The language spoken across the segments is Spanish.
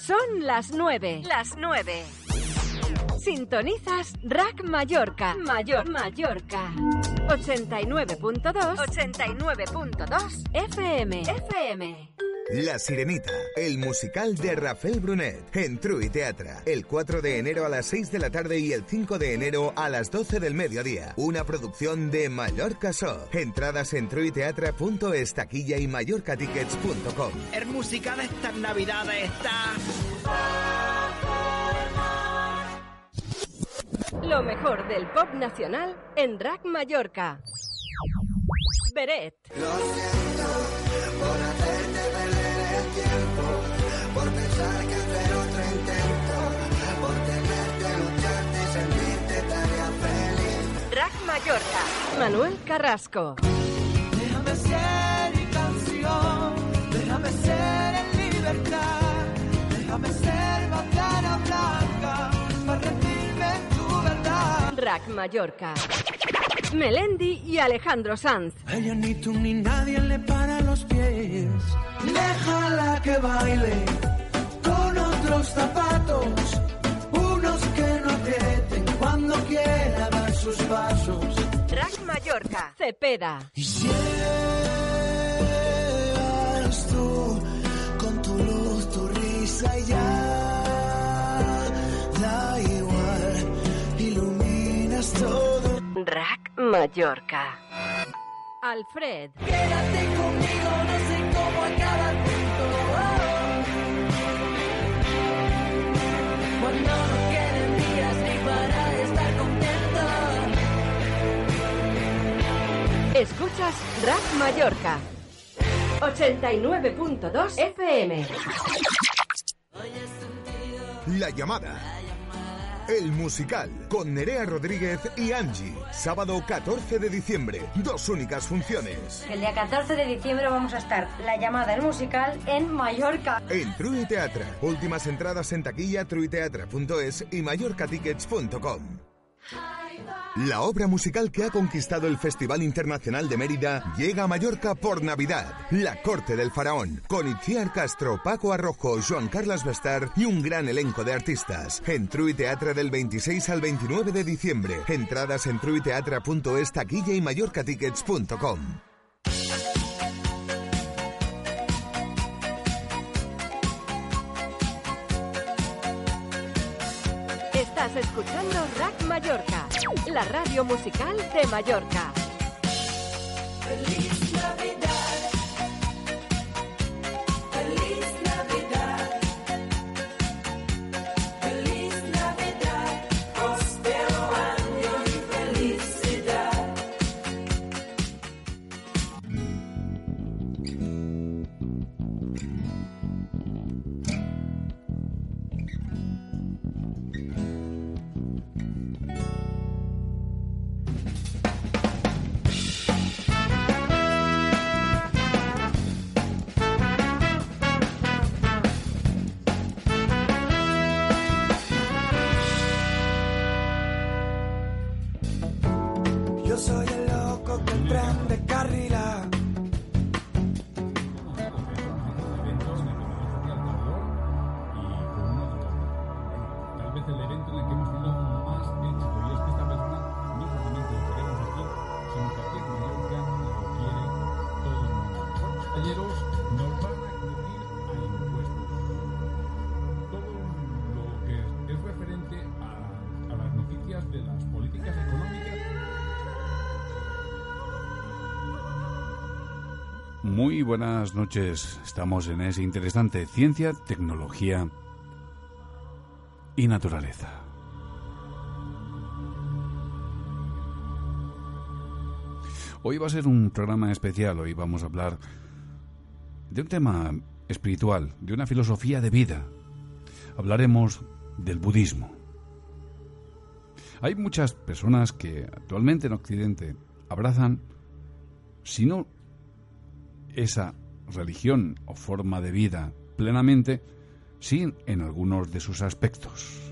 Son las nueve. Las nueve. Sintonizas Rack Mallorca. Mayor Mallorca. 89.2. 89.2 FM. FM. La Sirenita, el musical de Rafael Brunet, en True Teatra, el 4 de enero a las 6 de la tarde y el 5 de enero a las 12 del mediodía. Una producción de Mallorca So. Entradas en truiteatra.es, taquilla y mallorcatickets.com. El musical estas navidades está... Lo mejor del pop nacional en Rack Mallorca. Beret. Lo siento por hacerte perder el tiempo, por pensar que hacer otro intento, por tenerte, lucharte y sentirte tarea feliz. Rack Mallorca. Manuel Carrasco. Déjame ser mi canción, Rack Mallorca. Melendi y Alejandro Sanz. Ella ni tú ni nadie le para los pies. Déjala que baile con otros zapatos, unos que no aprieten cuando quiera dar sus pasos. Rack Mallorca. Cepeda. Y si eres tú, con tu luz, tu risa y ya, Rack Mallorca. Alfred. Quédate conmigo, no sé cómo acaba el cuento. Cuando no queden días ni para estar contento. Escuchas Rack Mallorca. 89.2 FM. La llamada. El musical con Nerea Rodríguez y Angie. Sábado 14 de diciembre. Dos únicas funciones. El día 14 de diciembre vamos a estar la llamada el musical en Mallorca. En True Teatra. Últimas entradas en taquilla truiteatra.es y mallorcatickets.com. La obra musical que ha conquistado el Festival Internacional de Mérida llega a Mallorca por Navidad. La Corte del Faraón, con Itziar Castro, Paco Arrojo, Joan Carlos Bestar y un gran elenco de artistas. En True Teatra del 26 al 29 de diciembre. Entradas en truiteatra.es, taquilla y mallorcatickets.com. Estás escuchando Rack Mallorca, la radio musical de Mallorca. Muy buenas noches. Estamos en ese interesante ciencia, tecnología y naturaleza. Hoy va a ser un programa especial. Hoy vamos a hablar de un tema espiritual, de una filosofía de vida. Hablaremos del budismo. Hay muchas personas que actualmente en Occidente abrazan, si no esa religión o forma de vida plenamente, sí en algunos de sus aspectos.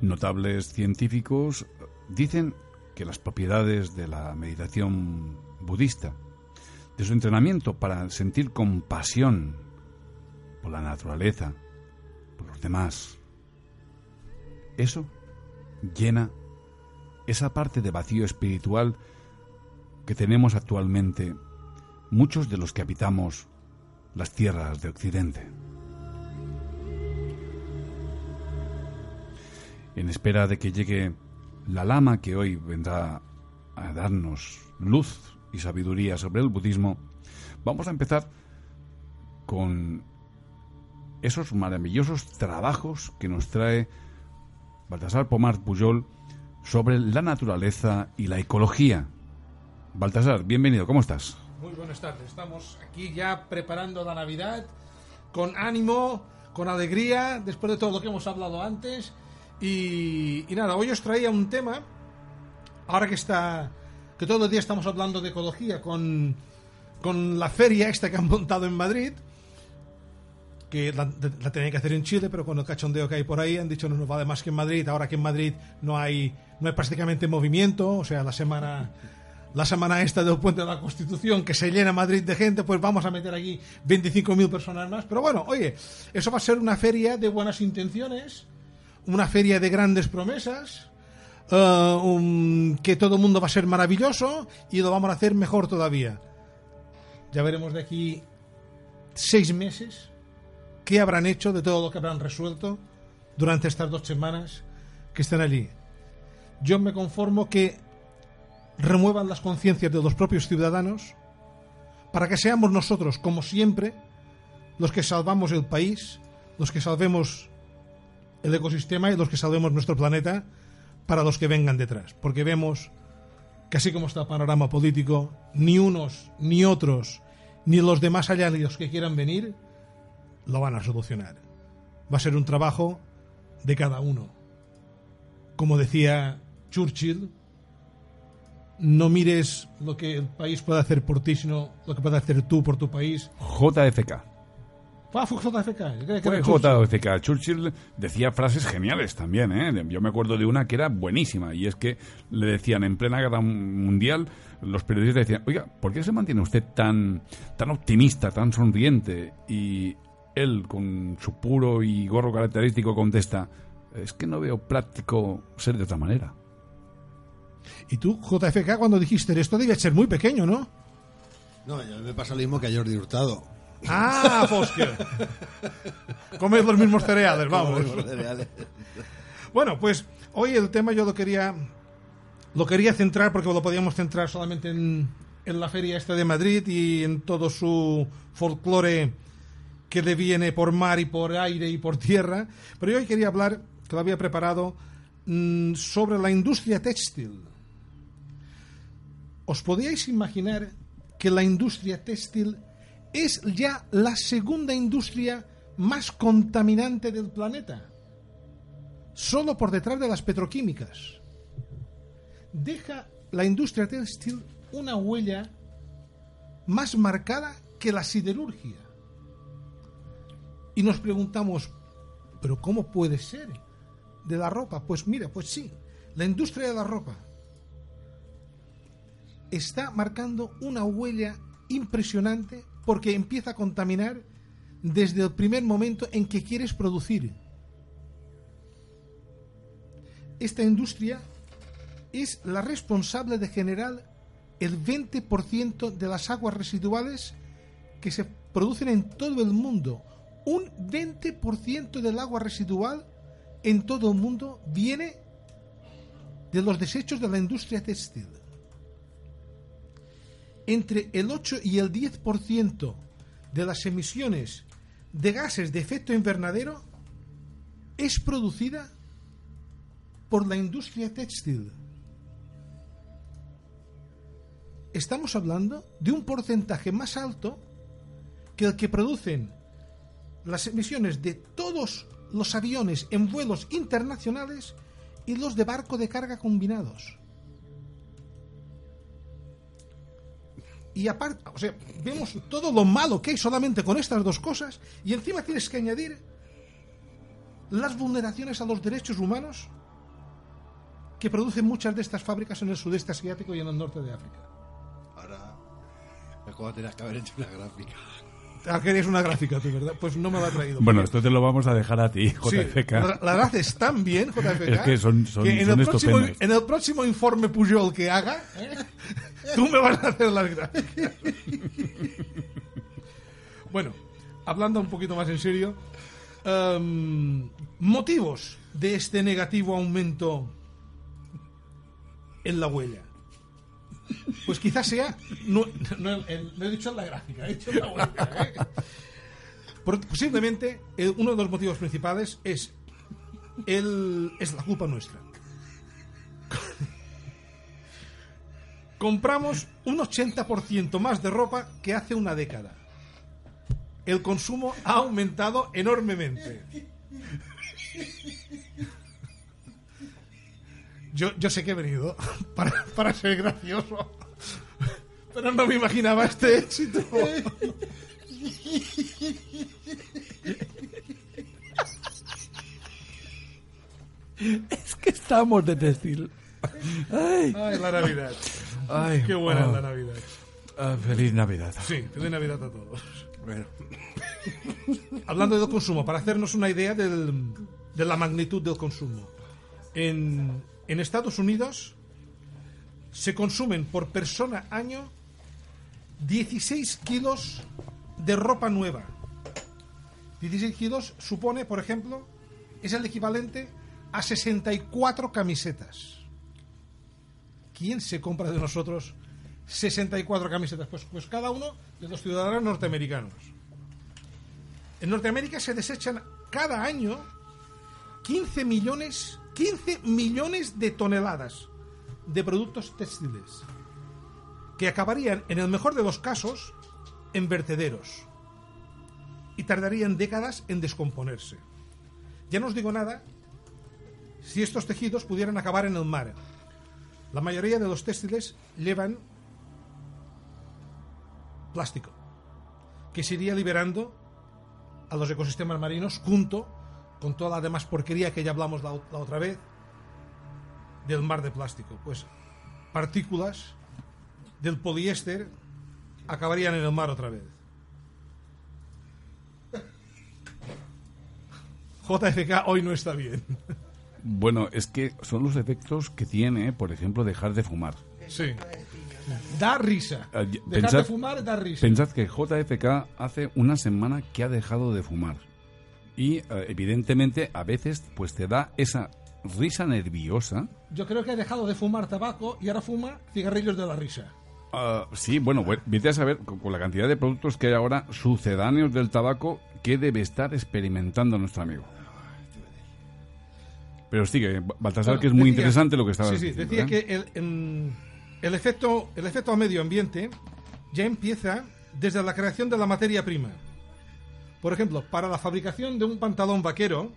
Notables científicos dicen que las propiedades de la meditación budista, de su entrenamiento para sentir compasión por la naturaleza, por los demás. Eso llena esa parte de vacío espiritual que tenemos actualmente muchos de los que habitamos las tierras de Occidente. En espera de que llegue la lama que hoy vendrá a darnos luz y sabiduría sobre el budismo, vamos a empezar con esos maravillosos trabajos que nos trae Baltasar Pomar Pujol sobre la naturaleza y la ecología. Baltasar, bienvenido, ¿cómo estás? Muy buenas tardes, estamos aquí ya preparando la Navidad con ánimo, con alegría, después de todo lo que hemos hablado antes. Y, y nada, hoy os traía un tema, ahora que está, que todo el día estamos hablando de ecología con, con la feria esta que han montado en Madrid, que la, la tenían que hacer en Chile, pero con el cachondeo que hay por ahí han dicho no nos vale más que en Madrid. Ahora que en Madrid no hay, no hay prácticamente movimiento, o sea, la semana, la semana esta del puente de la Constitución que se llena Madrid de gente, pues vamos a meter aquí 25.000 personas más. Pero bueno, oye, eso va a ser una feria de buenas intenciones, una feria de grandes promesas. un- que todo el mundo va a ser maravilloso y lo vamos a hacer mejor todavía. Ya veremos de aquí seis meses qué habrán hecho de todo lo que habrán resuelto durante estas dos semanas que están allí. Yo me conformo que remuevan las conciencias de los propios ciudadanos para que seamos nosotros, como siempre, los que salvamos el país, los que salvemos el ecosistema y los que salvemos nuestro planeta para los que vengan detrás. Porque vemos que así como está el panorama político, ni unos ni otros, ni los de más allá ni los que quieran venir, lo van a solucionar. Va a ser un trabajo de cada uno. Como decía Churchill, no mires lo que el país puede hacer por ti, sino lo que puedes hacer tú por tu país. JFK. Ah, fue JFK. que Fue. JFK. Churchill decía frases geniales también, ¿eh? Yo me acuerdo de una que era buenísima y es que le decían en plena guerra mundial, los periodistas decían, oiga, ¿por qué se mantiene usted tan, tan optimista, tan sonriente? Y él, con su puro y gorro característico, contesta, es que no veo práctico ser de otra manera. Y tú, JFK, cuando dijiste esto, debía ser muy pequeño, ¿no? No, a mí me pasa lo mismo que a Jordi Hurtado. Ah, Fosker. Comes los mismos cereales, vamos. Cereales. Bueno, pues hoy el tema yo lo quería lo quería centrar porque lo podíamos centrar solamente en, en la feria esta de Madrid y en todo su folclore que le viene por mar y por aire y por tierra. Pero yo hoy quería hablar, que lo había preparado, mm, sobre la industria textil. ¿Os podíais imaginar que la industria textil es ya la segunda industria más contaminante del planeta? Solo por detrás de las petroquímicas. Deja la industria textil una huella más marcada que la siderurgia. Y nos preguntamos, ¿pero cómo puede ser? De la ropa. Pues mira, pues sí, la industria de la ropa está marcando una huella impresionante porque empieza a contaminar desde el primer momento en que quieres producir. Esta industria es la responsable de generar el 20% de las aguas residuales que se producen en todo el mundo. Un 20% del agua residual en todo el mundo viene de los desechos de la industria textil. Entre el 8 y el 10% de las emisiones de gases de efecto invernadero es producida por la industria textil. Estamos hablando de un porcentaje más alto que el que producen las emisiones de todos los aviones en vuelos internacionales y los de barco de carga combinados. Y aparte, o sea, vemos todo lo malo que hay solamente con estas dos cosas y encima tienes que añadir las vulneraciones a los derechos humanos que producen muchas de estas fábricas en el sudeste asiático y en el norte de África. Ahora, es como tenías que haber hecho una gráfica. Ah, querías una gráfica tú, ¿verdad? Pues no me la ha traído. Bueno, esto te lo vamos a dejar a ti, Sí, JFK. la, la haces tan bien, JFK. Es que son- son- en, son el próximo, en el próximo informe Pujol que haga, ¿eh? tú me vas a hacer las gráficas. bueno, hablando un poquito más en serio, em, motivos de este negativo aumento en la huella. Pues quizás sea. No, he dicho en la gráfica, he dicho la. ¿eh? Posiblemente eh, uno de los motivos principales es el, es la culpa nuestra. Compramos un 80% más de ropa que hace una década. El consumo ha aumentado enormemente. Yo, yo sé que he venido para, para ser gracioso, pero no me imaginaba este éxito. Es que estamos de textil. Ay, Ay, la Navidad. Ay, Qué buena oh. es la Navidad. Ah, feliz Navidad. Sí, feliz Navidad a todos. Bueno. Hablando del consumo, para hacernos una idea del- de la magnitud del consumo. En, en Estados Unidos se consumen por persona año 16 kilos de ropa nueva. 16 kilos supone, por ejemplo, es el equivalente a 64 camisetas. ¿Quién se compra de nosotros 64 camisetas? Pues, pues cada uno de los ciudadanos norteamericanos. En Norteamérica se desechan cada año 15 millones, 15 millones de toneladas de productos textiles que acabarían, en el mejor de los casos, en vertederos y tardarían décadas en descomponerse. Ya no os digo nada si estos tejidos pudieran acabar en el mar. La mayoría de los textiles llevan plástico, que se iría liberando a los ecosistemas marinos junto con toda la demás porquería que ya hablamos la, la otra vez del mar de plástico. Pues partículas del poliéster acabarían en el mar otra vez. JFK hoy no está bien. Bueno, es que son los efectos que tiene, por ejemplo, dejar de fumar. Sí. Da risa. Ah, Dejar pensad- de fumar da risa. Pensad que JFK hace una semana que ha dejado de fumar. Y eh, evidentemente a veces pues te da esa risa nerviosa. Yo creo que ha dejado de fumar tabaco y ahora fuma cigarrillos de la risa. Ah, sí, bueno, bueno, vete a saber con, con la cantidad de productos que hay ahora sucedáneos del tabaco que debe estar experimentando nuestro amigo. Pero sigue, Baltasar, Bueno, que es muy decía- interesante lo que estabas Sí, sí, diciendo. decía ¿eh? que el, el efecto, el efecto al medio ambiente ya empieza desde la creación de la materia prima. Por ejemplo, para la fabricación de un pantalón vaquero,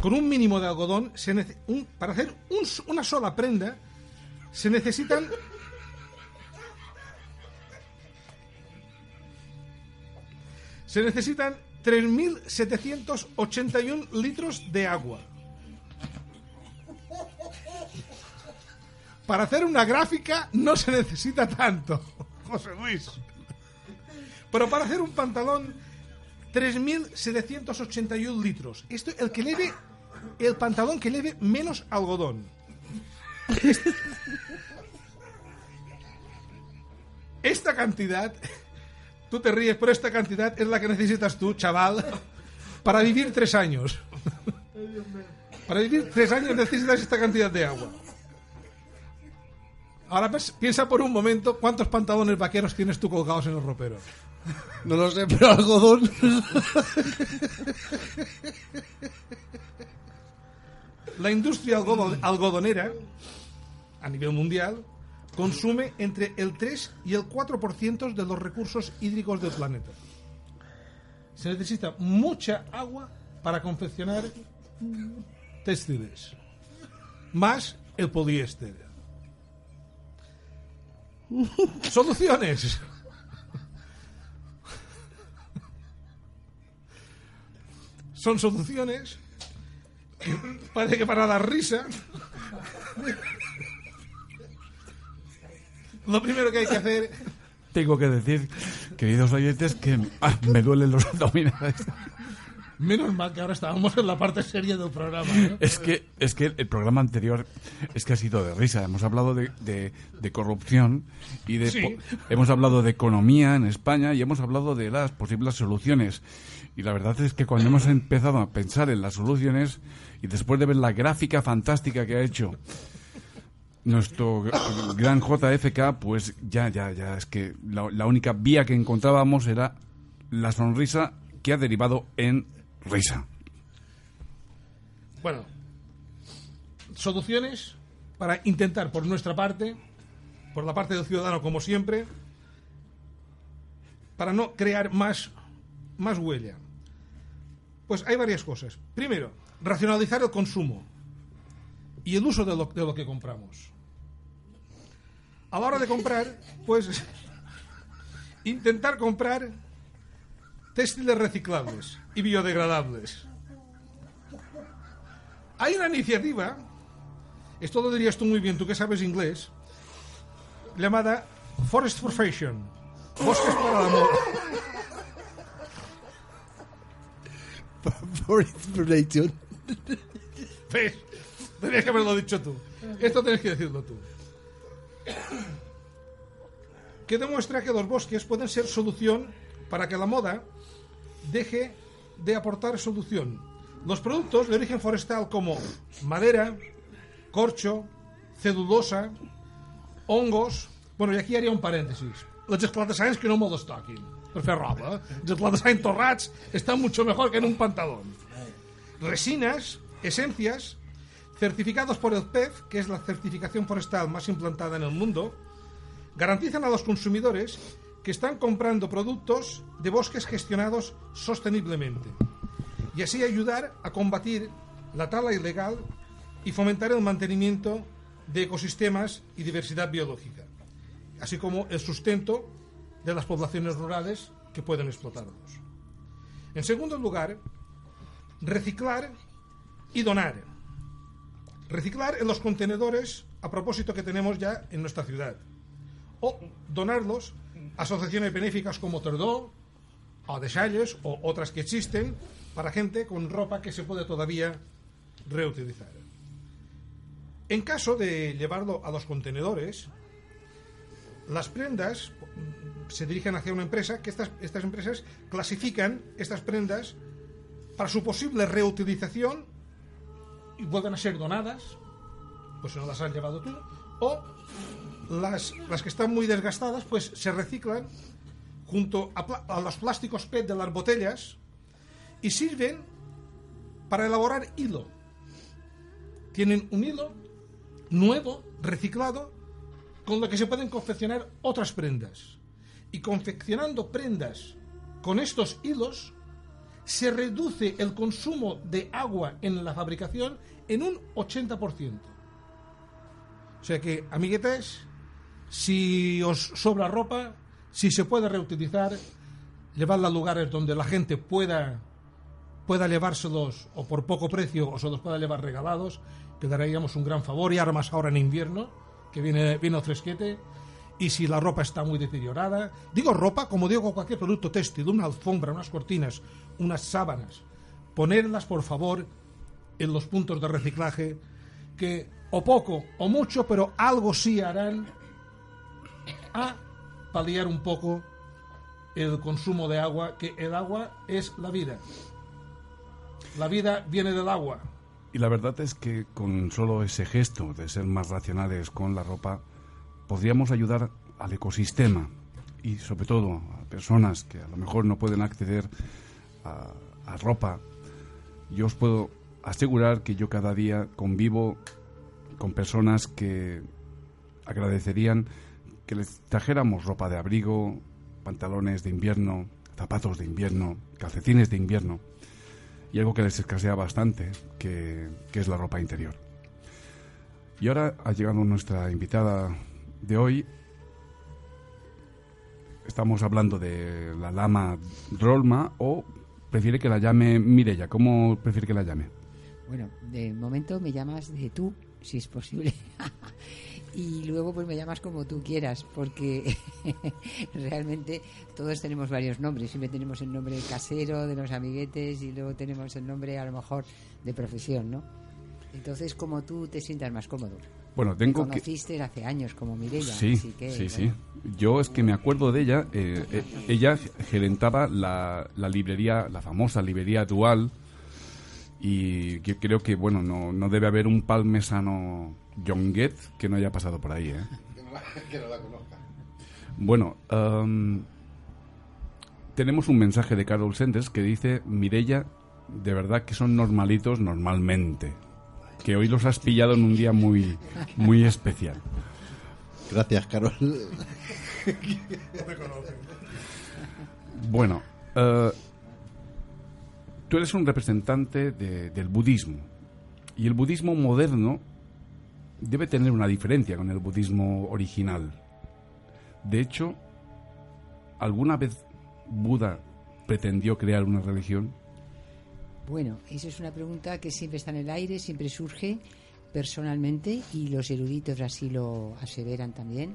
con un mínimo de algodón, se para hacer una sola prenda, se necesitan se necesitan 3.781 litros de agua. Para hacer una gráfica no se necesita tanto, José Luis. Pero para hacer un pantalón, 3.781 litros. Esto el que leve, el pantalón que leve menos algodón. Esta cantidad, tú te ríes, pero esta cantidad es la que necesitas tú, chaval, para vivir tres años. Para vivir tres años necesitas esta cantidad de agua. Ahora pues, piensa por un momento cuántos pantalones vaqueros tienes tú colgados en el ropero. No lo sé, pero algodón. La industria algodon- algodonera, a nivel mundial, consume entre el 3 y el 4% de los recursos hídricos del planeta. Se necesita mucha agua para confeccionar textiles, más el poliéster. Soluciones. Son soluciones Parece que para dar risa. Lo primero que hay que hacer. Tengo que decir, queridos oyentes, que me duelen los abdominales. Menos mal que ahora estábamos en la parte seria del programa. ¿eh? Es que, es que el programa anterior es que ha sido de risa. Hemos hablado de, de- de corrupción y de Sí. hemos hablado de economía en España y hemos hablado de las posibles soluciones. Y la verdad es que cuando hemos empezado a pensar en las soluciones y después de ver la gráfica fantástica que ha hecho nuestro gr- gran JFK, pues ya, ya, ya, es que la, la única vía que encontrábamos era la sonrisa que ha derivado en risa. Bueno, soluciones para intentar por nuestra parte, por la parte del ciudadano como siempre, para no crear más, más huella. Pues hay varias cosas. Primero, racionalizar el consumo y el uso de lo, de lo que compramos. A la hora de comprar, pues intentar comprar textiles reciclables y biodegradables. Hay una iniciativa, esto lo dirías tú muy bien, tú que sabes inglés, llamada Forest for Fashion, bosques para la moda. For inspiration. ¿Ves? Tenías que haberlo dicho tú. Esto tienes que decirlo tú. Que demuestra que los bosques pueden ser solución para que la moda deje de aportar solución. Los productos de origen forestal como madera, corcho, celulosa, hongos... Bueno, i aquí haria un parèntesis. Els esclatasains que no me los toquin, per fer roba. Els esclatasains torrats mucho mejor que en un pantalón. Resinas, esencias, certificados por el PEF, que es la certificación forestal más implantada en el mundo, garantizan a los consumidores que están comprando productos de bosques gestionados sosteniblemente y así ayudar a combatir la tala ilegal y fomentar el mantenimiento de ecosistemas y diversidad biológica, así como el sustento de las poblaciones rurales que pueden explotarlos. En segundo lugar, reciclar y donar. Reciclar en los contenedores a propósito que tenemos ya en nuestra ciudad. O donarlos a asociaciones benéficas como Tordó, o Desalles, o otras que existen, para gente con ropa que se puede todavía reutilizar. En caso de llevarlo a los contenedores, las prendas se dirigen hacia una empresa que estas, estas empresas clasifican estas prendas para su posible reutilización y vuelven a ser donadas, pues si no las has llevado tú, o las, las que están muy desgastadas, pues se reciclan junto a, los plásticos PET de las botellas y sirven para elaborar hilo. Tienen un hilo nuevo, reciclado, con lo que se pueden confeccionar otras prendas. Y confeccionando prendas con estos hilos, se reduce el consumo de agua en la fabricación en un 80%. O sea que, amiguetes, si os sobra ropa, si se puede reutilizar, llevarla a lugares donde la gente pueda, pueda llevárselos o por poco precio o se los pueda llevar regalados, que daríamos un gran favor y ahora más ahora en invierno, que viene, viene el fresquete. Y si la ropa está muy deteriorada, digo ropa, como digo cualquier producto textil, una alfombra, unas cortinas, unas sábanas, ponerlas por favor en los puntos de reciclaje que o poco o mucho, pero algo sí harán a paliar un poco el consumo de agua, que el agua es la vida. La vida viene del agua. Y la verdad es que con solo ese gesto de ser más racionales con la ropa, podríamos ayudar al ecosistema y sobre todo a personas que a lo mejor no pueden acceder a, a ropa. Yo os puedo asegurar que yo cada día convivo con personas que agradecerían que les trajéramos ropa de abrigo, pantalones de invierno, zapatos de invierno, calcetines de invierno y algo que les escasea bastante, que, que es la ropa interior. Y ahora ha llegado nuestra invitada de hoy. Estamos hablando de la lama Rolma o prefiere que la llame Mirella. ¿Cómo prefiere que la llame? Bueno, de momento me llamas de tú, si es posible. y luego pues me llamas como tú quieras, porque realmente todos tenemos varios nombres. Siempre tenemos el nombre casero de los amiguetes y luego tenemos el nombre a lo mejor de profesión, ¿no? Entonces, como tú te sientas más cómodo. Bueno, tengo Te conociste hace años como Mireia. Sí, así que, sí, sí. Yo es que me acuerdo de ella. eh, eh, ella gerentaba la, la librería, la famosa librería Dual. Y yo creo que, bueno, no, no debe haber un palmesano Jonguet que no haya pasado por ahí, ¿eh? Que no la, que no la conozca. Bueno, em, tenemos un mensaje de Carol Senders que dice, Mirella, de verdad que son normalitos normalmente. Que hoy los has pillado en un día muy, muy especial. Gracias, Carol. Bueno, eh, tú eres un representante de- del budismo. Y el budismo moderno debe tener una diferencia con el budismo original. De hecho, ¿alguna vez Buda pretendió crear una religión? Bueno, esa es una pregunta que siempre está en el aire, siempre surge personalmente y los eruditos así lo aseveran también,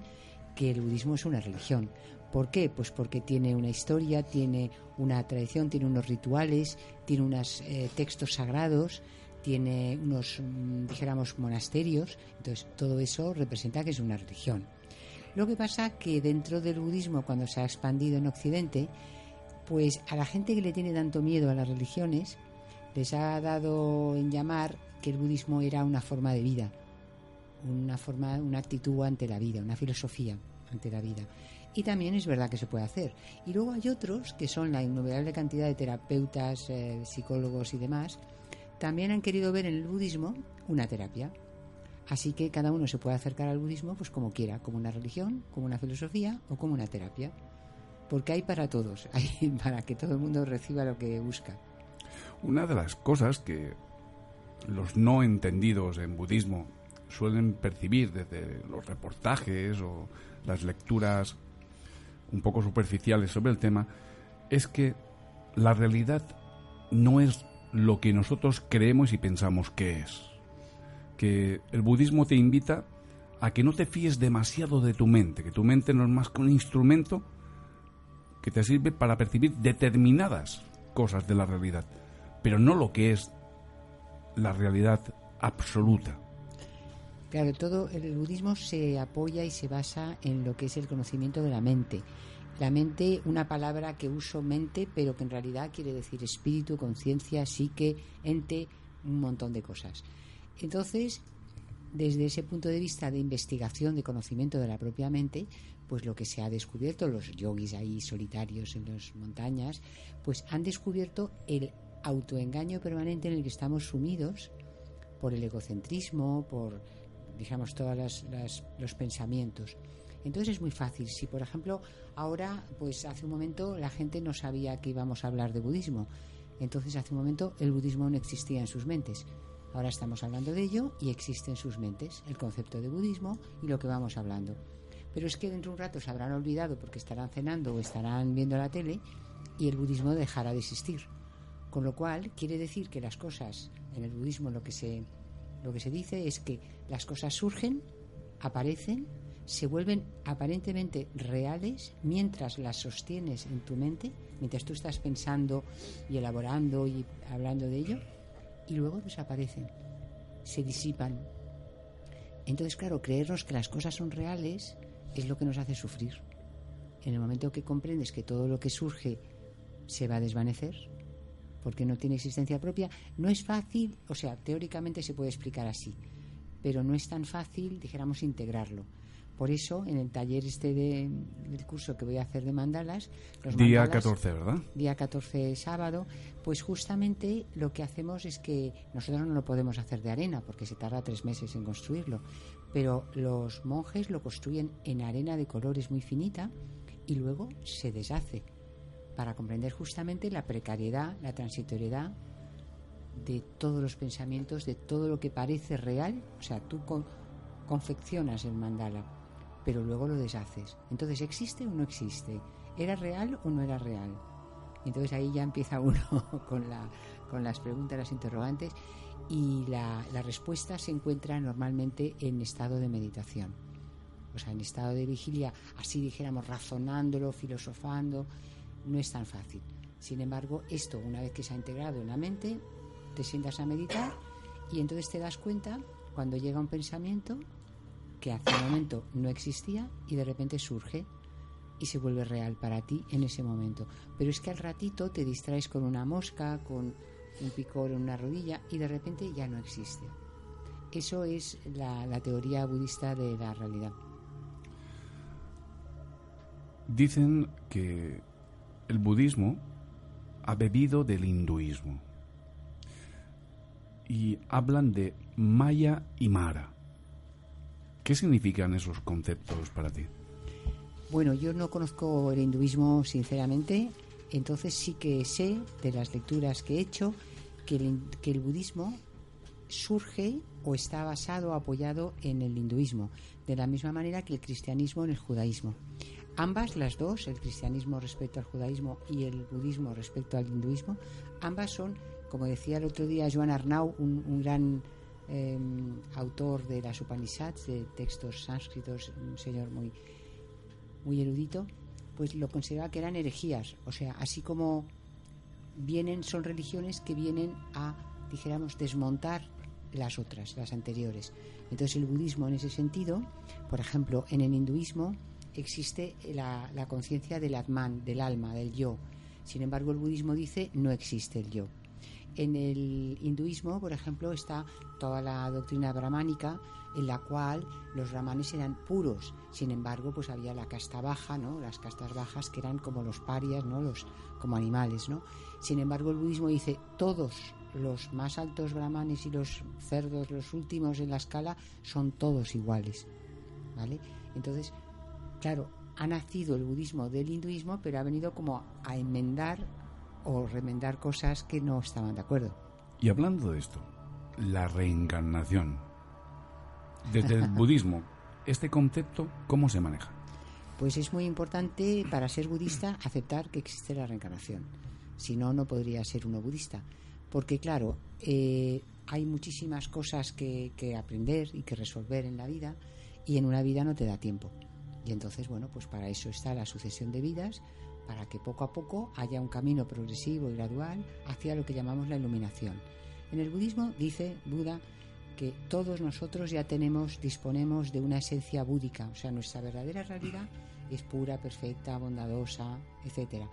que el budismo es una religión. ¿Por qué? Pues porque tiene una historia, tiene una tradición, tiene unos rituales, tiene unos eh, textos sagrados, tiene unos, mm, dijéramos, monasterios. Entonces, todo eso representa que es una religión. Lo que pasa que dentro del budismo, cuando se ha expandido en Occidente, pues a la gente que le tiene tanto miedo a las religiones, les ha dado en llamar que el budismo era una forma de vida, una forma, una actitud ante la vida, una filosofía ante la vida. Y también es verdad que se puede hacer. Y luego hay otros que son la innumerable cantidad de terapeutas, eh, psicólogos y demás, también han querido ver en el budismo una terapia. Así que cada uno se puede acercar al budismo pues como quiera, como una religión, como una filosofía o como una terapia. Porque hay para todos, hay para que todo el mundo reciba lo que busca. Una de las cosas que los no entendidos en budismo suelen percibir desde los reportajes o las lecturas un poco superficiales sobre el tema es que la realidad no es lo que nosotros creemos y pensamos que es. Que el budismo te invita a que no te fíes demasiado de tu mente, que tu mente no es más que un instrumento que te sirve para percibir determinadas cosas de la realidad, pero no lo que es la realidad absoluta. Claro, todo el budismo se apoya y se basa en lo que es el conocimiento de la mente. La mente, una palabra que uso mente, pero que en realidad quiere decir espíritu, conciencia, psique, ente, un montón de cosas. Entonces, desde ese punto de vista de investigación, de conocimiento de la propia mente, pues lo que se ha descubierto, los yogis ahí solitarios en las montañas, pues han descubierto el autoengaño permanente en el que estamos sumidos por el egocentrismo, por, digamos, todos los pensamientos. Entonces es muy fácil. Si, por ejemplo, ahora, pues hace un momento la gente no sabía que íbamos a hablar de budismo. Entonces, hace un momento el budismo no existía en sus mentes. Ahora estamos hablando de ello y existe en sus mentes el concepto de budismo y lo que vamos hablando. Pero es que dentro de un rato se habrán olvidado porque estarán cenando o estarán viendo la tele y el budismo dejará de existir. Con lo cual, quiere decir que las cosas, en el budismo lo que se, lo que se dice es que las cosas surgen, aparecen, se vuelven aparentemente reales mientras las sostienes en tu mente, mientras tú estás pensando y elaborando y hablando de ello, y luego desaparecen, se disipan. Entonces, claro, creernos que las cosas son reales es lo que nos hace sufrir. En el momento que comprendes que todo lo que surge se va a desvanecer, porque no tiene existencia propia, no es fácil, o sea, teóricamente se puede explicar así, pero no es tan fácil, dijéramos, integrarlo. Por eso, en el taller este de- del curso que voy a hacer de mandalas, los Día mandalas- 14, ¿verdad? Día 14 sábado, pues justamente lo que hacemos es que nosotros no lo podemos hacer de arena porque se tarda tres meses en construirlo, pero los monjes lo construyen en arena de colores muy finita y luego se deshace para comprender justamente la precariedad, la transitoriedad de todos los pensamientos, de todo lo que parece real, o sea, tú con- confeccionas el mandala, pero luego lo deshaces. Entonces, ¿existe o no existe? ¿Era real o no era real? Entonces ahí ya empieza uno con, la, con las preguntas, las interrogantes. y la, la respuesta se encuentra normalmente en estado de meditación. O sea, en estado de vigilia, así dijéramos, razonándolo, filosofando, no es tan fácil. Sin embargo, esto, una vez que se ha integrado en la mente, te sientas a meditar y entonces te das cuenta cuando llega un pensamiento que hace un momento no existía y de repente surge y se vuelve real para ti en ese momento. Pero es que al ratito te distraes con una mosca, con un picor en una rodilla y de repente ya no existe. Eso es la, la teoría budista de la realidad. Dicen que el budismo ha bebido del hinduismo y hablan de Maya y Mara. ¿Qué significan esos conceptos para ti? Bueno, yo no conozco el hinduismo sinceramente, entonces sí que sé de las lecturas que he hecho que el, budismo surge o está basado, apoyado en el hinduismo, de la misma manera que el cristianismo en el judaísmo. Ambas, las dos, el cristianismo respecto al judaísmo y el budismo respecto al hinduismo, ambas son, como decía el otro día Joan Arnau, un gran eh, autor de las Upanishads, de textos sánscritos, un señor muy, muy erudito, pues lo consideraba que eran herejías, o sea, así como vienen, son religiones que vienen a, dijéramos, desmontar las otras, las anteriores. Entonces el budismo en ese sentido, por ejemplo, en el hinduismo existe la, la conciencia del Atman, del alma, del yo. Sin embargo, el budismo dice no existe el yo. En el hinduismo, por ejemplo, está toda la doctrina brahmánica en la cual los brahmanes eran puros. Sin embargo, pues había la casta baja, ¿no? Las castas bajas que eran como los parias, ¿no? Los como animales, ¿no? Sin embargo, el budismo dice todos los más altos brahmanes y los cerdos, los últimos en la escala, son todos iguales, ¿vale? Entonces, claro, ha nacido el budismo del hinduismo, pero ha venido como a enmendar o remendar cosas que no estaban de acuerdo. Y hablando de esto, la reencarnación. Desde el budismo, ¿este concepto cómo se maneja? Pues es muy importante para ser budista aceptar que existe la reencarnación. Si no, no podría ser uno budista. Porque claro, eh, hay muchísimas cosas que, que aprender y que resolver en la vida y en una vida no te da tiempo. Y entonces, bueno, pues para eso está la sucesión de vidas, para que poco a poco haya un camino progresivo y gradual hacia lo que llamamos la iluminación. En el budismo dice Buda que todos nosotros ya tenemos, disponemos de una esencia búdica, o sea, nuestra verdadera realidad es pura, perfecta, bondadosa, etcétera,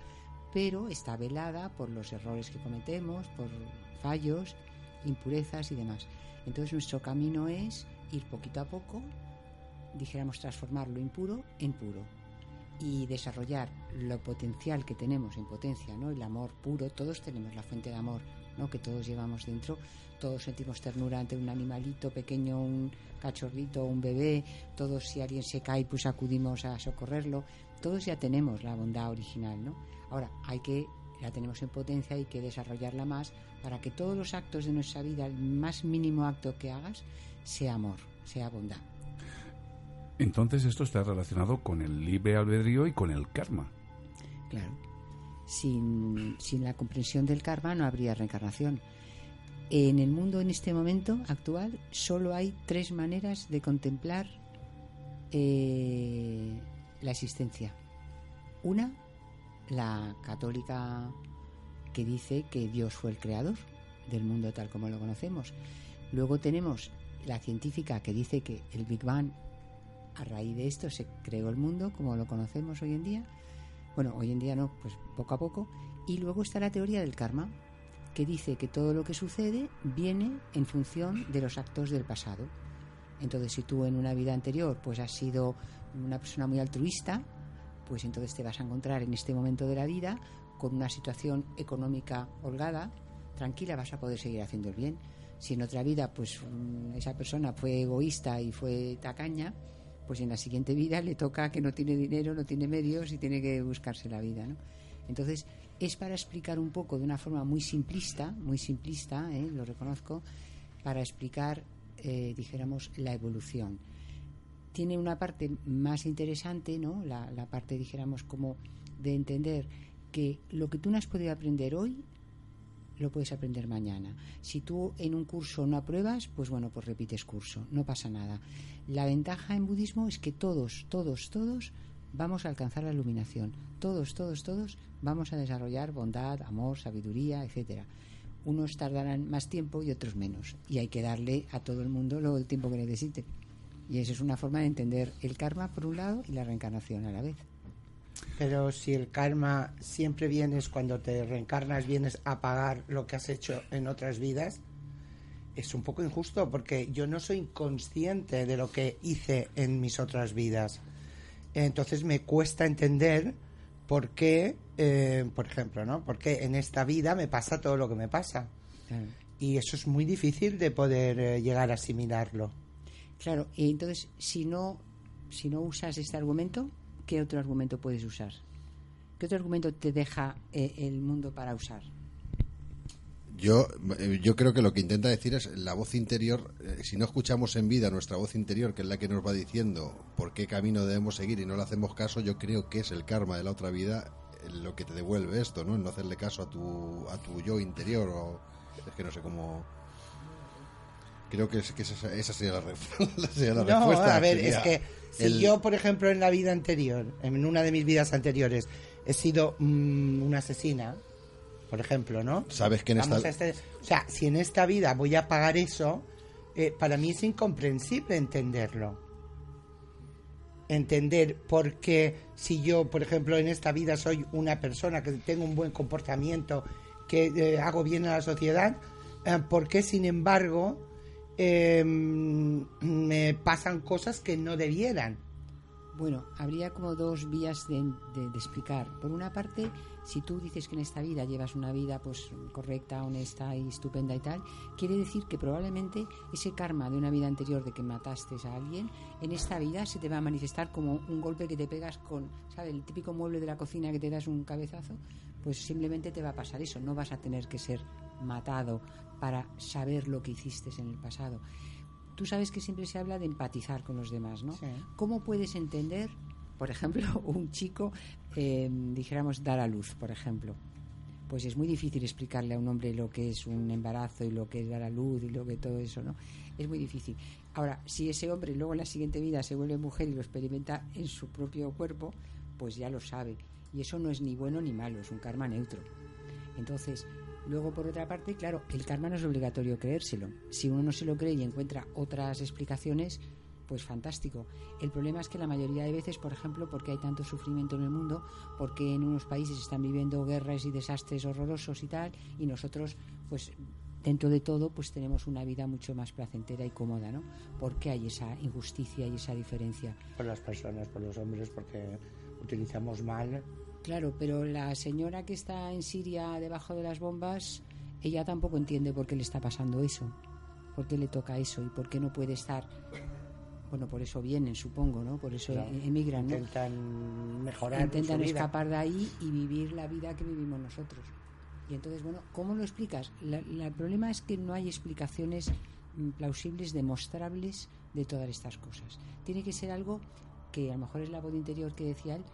pero está velada por los errores que cometemos, por fallos, impurezas y demás. Entonces nuestro camino es ir poquito a poco, dijéramos transformar lo impuro en puro y desarrollar lo potencial que tenemos en potencia, ¿no? El amor puro, todos tenemos la fuente de amor, ¿no? Que todos llevamos dentro, todos sentimos ternura ante un animalito pequeño, un cachorrito, un bebé, todos si alguien se cae pues acudimos a socorrerlo, todos ya tenemos la bondad original, ¿no? Ahora hay que la tenemos en potencia, hay que desarrollarla más para que todos los actos de nuestra vida, el más mínimo acto que hagas, sea amor, sea bondad. Entonces esto está relacionado con el libre albedrío y con el karma. Claro. Sin, sin la comprensión del karma no habría reencarnación. En el mundo en este momento actual solo hay tres maneras de contemplar eh, la existencia. Una, la católica que dice que Dios fue el creador del mundo tal como lo conocemos. Luego tenemos la científica que dice que el Big Bang a raíz de esto se creó el mundo como lo conocemos hoy en día. Bueno, hoy en día no, pues poco a poco. Y luego está la teoría del karma, que dice que todo lo que sucede viene en función de los actos del pasado. Entonces, si tú en una vida anterior pues has sido una persona muy altruista, pues entonces te vas a encontrar en este momento de la vida con una situación económica holgada, tranquila, vas a poder seguir haciendo el bien. Si en otra vida pues esa persona fue egoísta y fue tacaña, pues en la siguiente vida le toca que no tiene dinero, no tiene medios y tiene que buscarse la vida, ¿no? Entonces, es para explicar un poco de una forma muy simplista, muy simplista, ¿eh? lo reconozco, para explicar, eh, dijéramos, la evolución. Tiene una parte más interesante, ¿no? La, la parte, dijéramos, como de entender que lo que tú no has podido aprender hoy, lo puedes aprender mañana. Si tú en un curso no apruebas, pues bueno, pues repites curso, no pasa nada. La ventaja en budismo es que todos, todos, todos vamos a alcanzar la iluminación. Todos, todos, todos vamos a desarrollar bondad, amor, sabiduría, etcétera. Unos tardarán más tiempo y otros menos. Y hay que darle a todo el mundo lo, el tiempo que necesite. Y eso es una forma de entender el karma por un lado y la reencarnación a la vez. Pero si el karma siempre vienes cuando te reencarnas, vienes a pagar lo que has hecho en otras vidas, es un poco injusto porque yo no soy consciente de lo que hice en mis otras vidas. Entonces me cuesta entender por qué, eh, por ejemplo, ¿no? Por qué en esta vida me pasa todo lo que me pasa. Y eso es muy difícil de poder eh, llegar a asimilarlo. Claro, y entonces si no, si no usas este argumento, ¿qué otro argumento puedes usar? ¿Qué otro argumento te deja eh, el mundo para usar? Yo, eh, yo creo que lo que intenta decir es la voz interior, eh, si no escuchamos en vida nuestra voz interior, que es la que nos va diciendo por qué camino debemos seguir y no le hacemos caso, yo creo que es el karma de la otra vida lo que te devuelve esto, ¿no? no hacerle caso a tu, a tu yo interior o es que no sé cómo creo que, que esa, esa, sería la, sería la no, respuesta. A ver, es que si yo, por ejemplo, en la vida anterior, en una de mis vidas anteriores, he sido mmm, una asesina, por ejemplo, ¿no? Sabes que en esta... Este, o sea, si en esta vida voy a pagar eso, eh, para mí es incomprensible entenderlo. Entender por qué si yo, por ejemplo, en esta vida soy una persona que tengo un buen comportamiento, que eh, hago bien a la sociedad, eh, ¿por qué, sin embargo, eh, me pasan cosas que no debieran. Bueno, habría como dos vías de, explicar. Por una parte, si tú dices que en esta vida llevas una vida pues correcta, honesta y estupenda y tal, quiere decir que probablemente ese karma de una vida anterior de que mataste a alguien, en esta vida se te va a manifestar como un golpe que te pegas con, ¿sabes? El típico mueble de la cocina que te das un cabezazo, pues simplemente te va a pasar eso. No vas a tener que ser matado para saber lo que hiciste en el pasado. Tú sabes que siempre se habla de empatizar con los demás, ¿no? Sí. ¿Cómo puedes entender, por ejemplo, un chico, eh, dijéramos, dar a luz, por ejemplo? Pues es muy difícil explicarle a un hombre lo que es un embarazo y lo que es dar a luz y lo que todo eso, ¿no? Es muy difícil. Ahora, si ese hombre luego en la siguiente vida se vuelve mujer y lo experimenta en su propio cuerpo, pues ya lo sabe. Y eso no es ni bueno ni malo, es un karma neutro. Entonces, Luego, por otra parte, claro, el karma no es obligatorio creérselo. Si uno no se lo cree y encuentra otras explicaciones, pues fantástico. El problema es que la mayoría de veces, por ejemplo, porque hay tanto sufrimiento en el mundo, porque en unos países están viviendo guerras y desastres horrorosos y tal, y nosotros, pues dentro de todo, pues tenemos una vida mucho más placentera y cómoda, ¿no? ¿Por qué hay esa injusticia y esa diferencia? Por las personas, por los hombres, porque utilizamos mal Claro, pero la señora que está en Siria debajo de las bombas, ella tampoco entiende por qué le está pasando eso, por qué le toca eso y por qué no puede estar. Bueno, por eso vienen, supongo, ¿no? Por eso claro. emigran, ¿no? Intentan mejorar. Intentan escapar de ahí y vivir la vida que vivimos nosotros. Y entonces, bueno, ¿cómo lo explicas? La, la, el problema es que no hay explicaciones plausibles, demostrables de todas estas cosas. Tiene que ser algo que a lo mejor es la voz interior que decía él,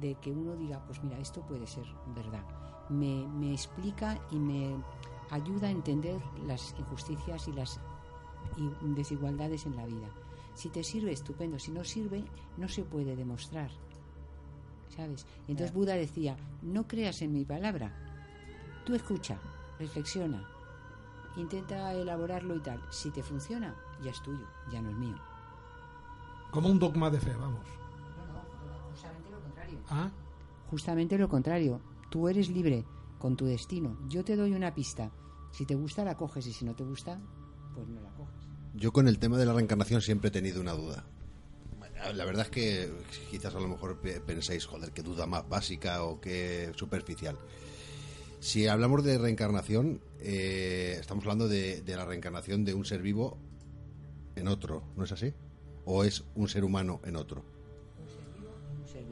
de que uno diga, pues mira, esto puede ser verdad. Me, me, explica y me ayuda a entender las injusticias y las desigualdades en la vida. Si te sirve, estupendo. Si no sirve, no se puede demostrar. ¿Sabes? Entonces Buda decía, no creas en mi palabra. Tú escucha, reflexiona, intenta elaborarlo y tal. Si te funciona, ya es tuyo, ya no es mío. Como un dogma de fe, vamos. ¿Ah? Justamente lo contrario. Tú eres libre con tu destino. Yo te doy una pista. Si te gusta, la coges y si no te gusta, pues no la coges. Yo con el tema de la reencarnación siempre he tenido una duda. La verdad es que quizás a lo mejor penséis, joder, qué duda más básica o qué superficial. Si hablamos de reencarnación, eh, estamos hablando de, de la reencarnación de un ser vivo en otro, ¿no es así? ¿O es un ser humano en otro?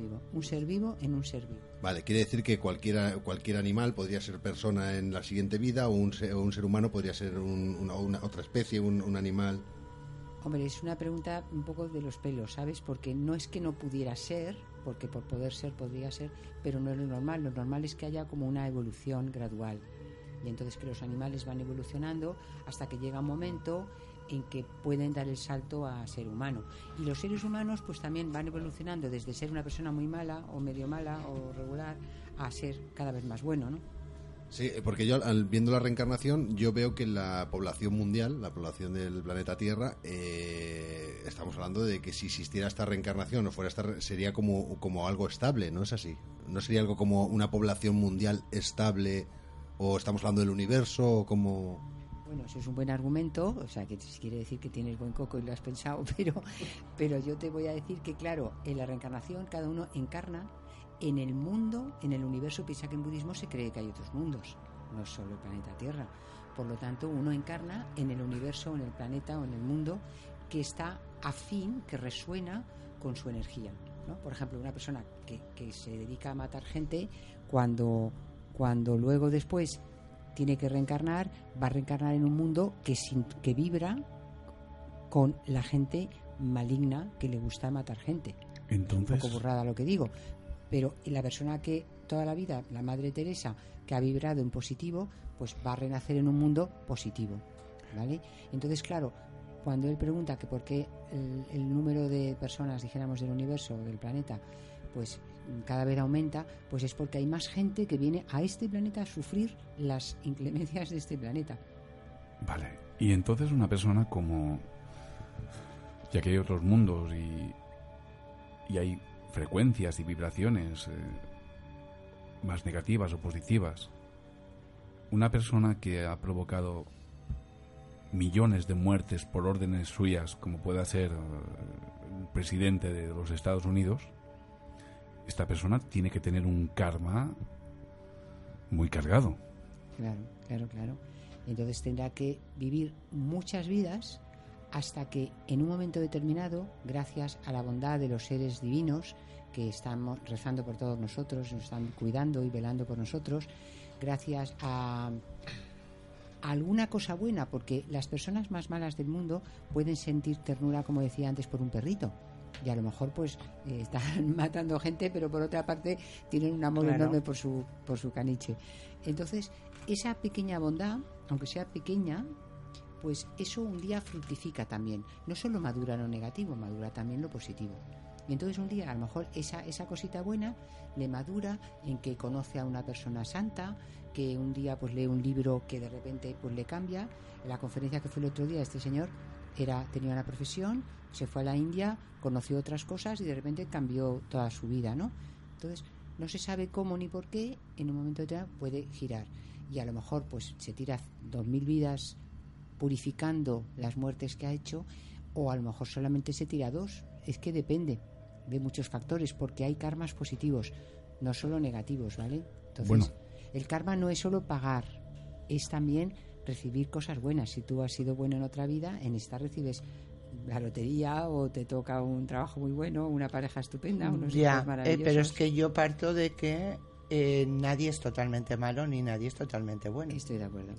Vivo. Un ser vivo en un ser vivo. Vale, quiere decir que cualquiera, cualquier animal podría ser persona en la siguiente vida o un ser, o un ser humano podría ser un, una, una, otra especie, un, un, animal. Hombre, es una pregunta un poco de los pelos, ¿sabes? Porque no es que no pudiera ser, porque por poder ser podría ser, pero no es lo normal. Lo normal es que haya como una evolución gradual. Y entonces que los animales van evolucionando hasta que llega un momento en que pueden dar el salto a ser humano. Y los seres humanos pues también van evolucionando desde ser una persona muy mala o medio mala o regular a ser cada vez más bueno, ¿no? Sí, porque yo al, viendo la reencarnación, yo veo que la población mundial, la población del planeta Tierra, eh, estamos hablando de que si existiera esta reencarnación o fuera esta, sería como, como algo estable, ¿no es así? ¿No sería algo como una población mundial estable o estamos hablando del universo o como... Bueno, eso es un buen argumento, o sea, que quiere decir que tienes buen coco y lo has pensado, pero, pero yo te voy a decir que, claro, en la reencarnación cada uno encarna en el mundo, en el universo, piensa que en budismo se cree que hay otros mundos, no solo el planeta Tierra. Por lo tanto, uno encarna en el universo, en el planeta o en el mundo que está afín, que resuena con su energía. ¿no? Por ejemplo, una persona que, que se dedica a matar gente, cuando, cuando luego después tiene que reencarnar, va a reencarnar en un mundo que, sin, que vibra con la gente maligna que le gusta matar gente. Entonces... Un poco burrada lo que digo, pero la persona que toda la vida, la Madre Teresa, que ha vibrado en positivo, pues va a renacer en un mundo positivo, ¿vale? Entonces, claro, cuando él pregunta que por qué el, el número de personas, dijéramos, del universo, del planeta, pues cada vez aumenta, pues es porque hay más gente que viene a este planeta a sufrir las inclemencias de este planeta. Vale. Y entonces una persona como... Ya que hay otros mundos y, y hay frecuencias y vibraciones eh, más negativas o positivas. Una persona que ha provocado millones de muertes por órdenes suyas, como pueda ser eh, el presidente de los Estados Unidos, esta persona tiene que tener un karma muy cargado. Claro, claro, claro. Entonces tendrá que vivir muchas vidas hasta que en un momento determinado, gracias a la bondad de los seres divinos que están rezando por todos nosotros, nos están cuidando y velando por nosotros, gracias a, alguna cosa buena, porque las personas más malas del mundo pueden sentir ternura, como decía antes, por un perrito. Y a lo mejor pues eh, están matando gente, pero por otra parte tienen un amor Claro. enorme por su, por su caniche. Entonces, esa pequeña bondad, aunque sea pequeña, pues eso un día fructifica también. No solo madura lo negativo, madura también lo positivo. Y entonces un día a lo mejor esa, esa cosita buena le madura en que conoce a una persona santa, que un día pues lee un libro que de repente pues le cambia. En la conferencia que fue el otro día este señor era tenía una profesión, se fue a la India, conoció otras cosas y de repente cambió toda su vida, ¿no? Entonces no se sabe cómo ni por qué en un momento determinado puede girar y a lo mejor pues se tira dos mil vidas purificando las muertes que ha hecho o a lo mejor solamente se tira dos. Es que depende de muchos factores porque hay karmas positivos, no solo negativos, ¿vale? Entonces, Bueno. el karma no es solo pagar, es también recibir cosas buenas. Si tú has sido bueno en otra vida, en esta recibes la lotería o te toca un trabajo muy bueno, una pareja estupenda, unos ya, hijos eh, maravillosos. pero es que yo parto de que eh, nadie es totalmente malo ni nadie es totalmente bueno. Estoy de acuerdo.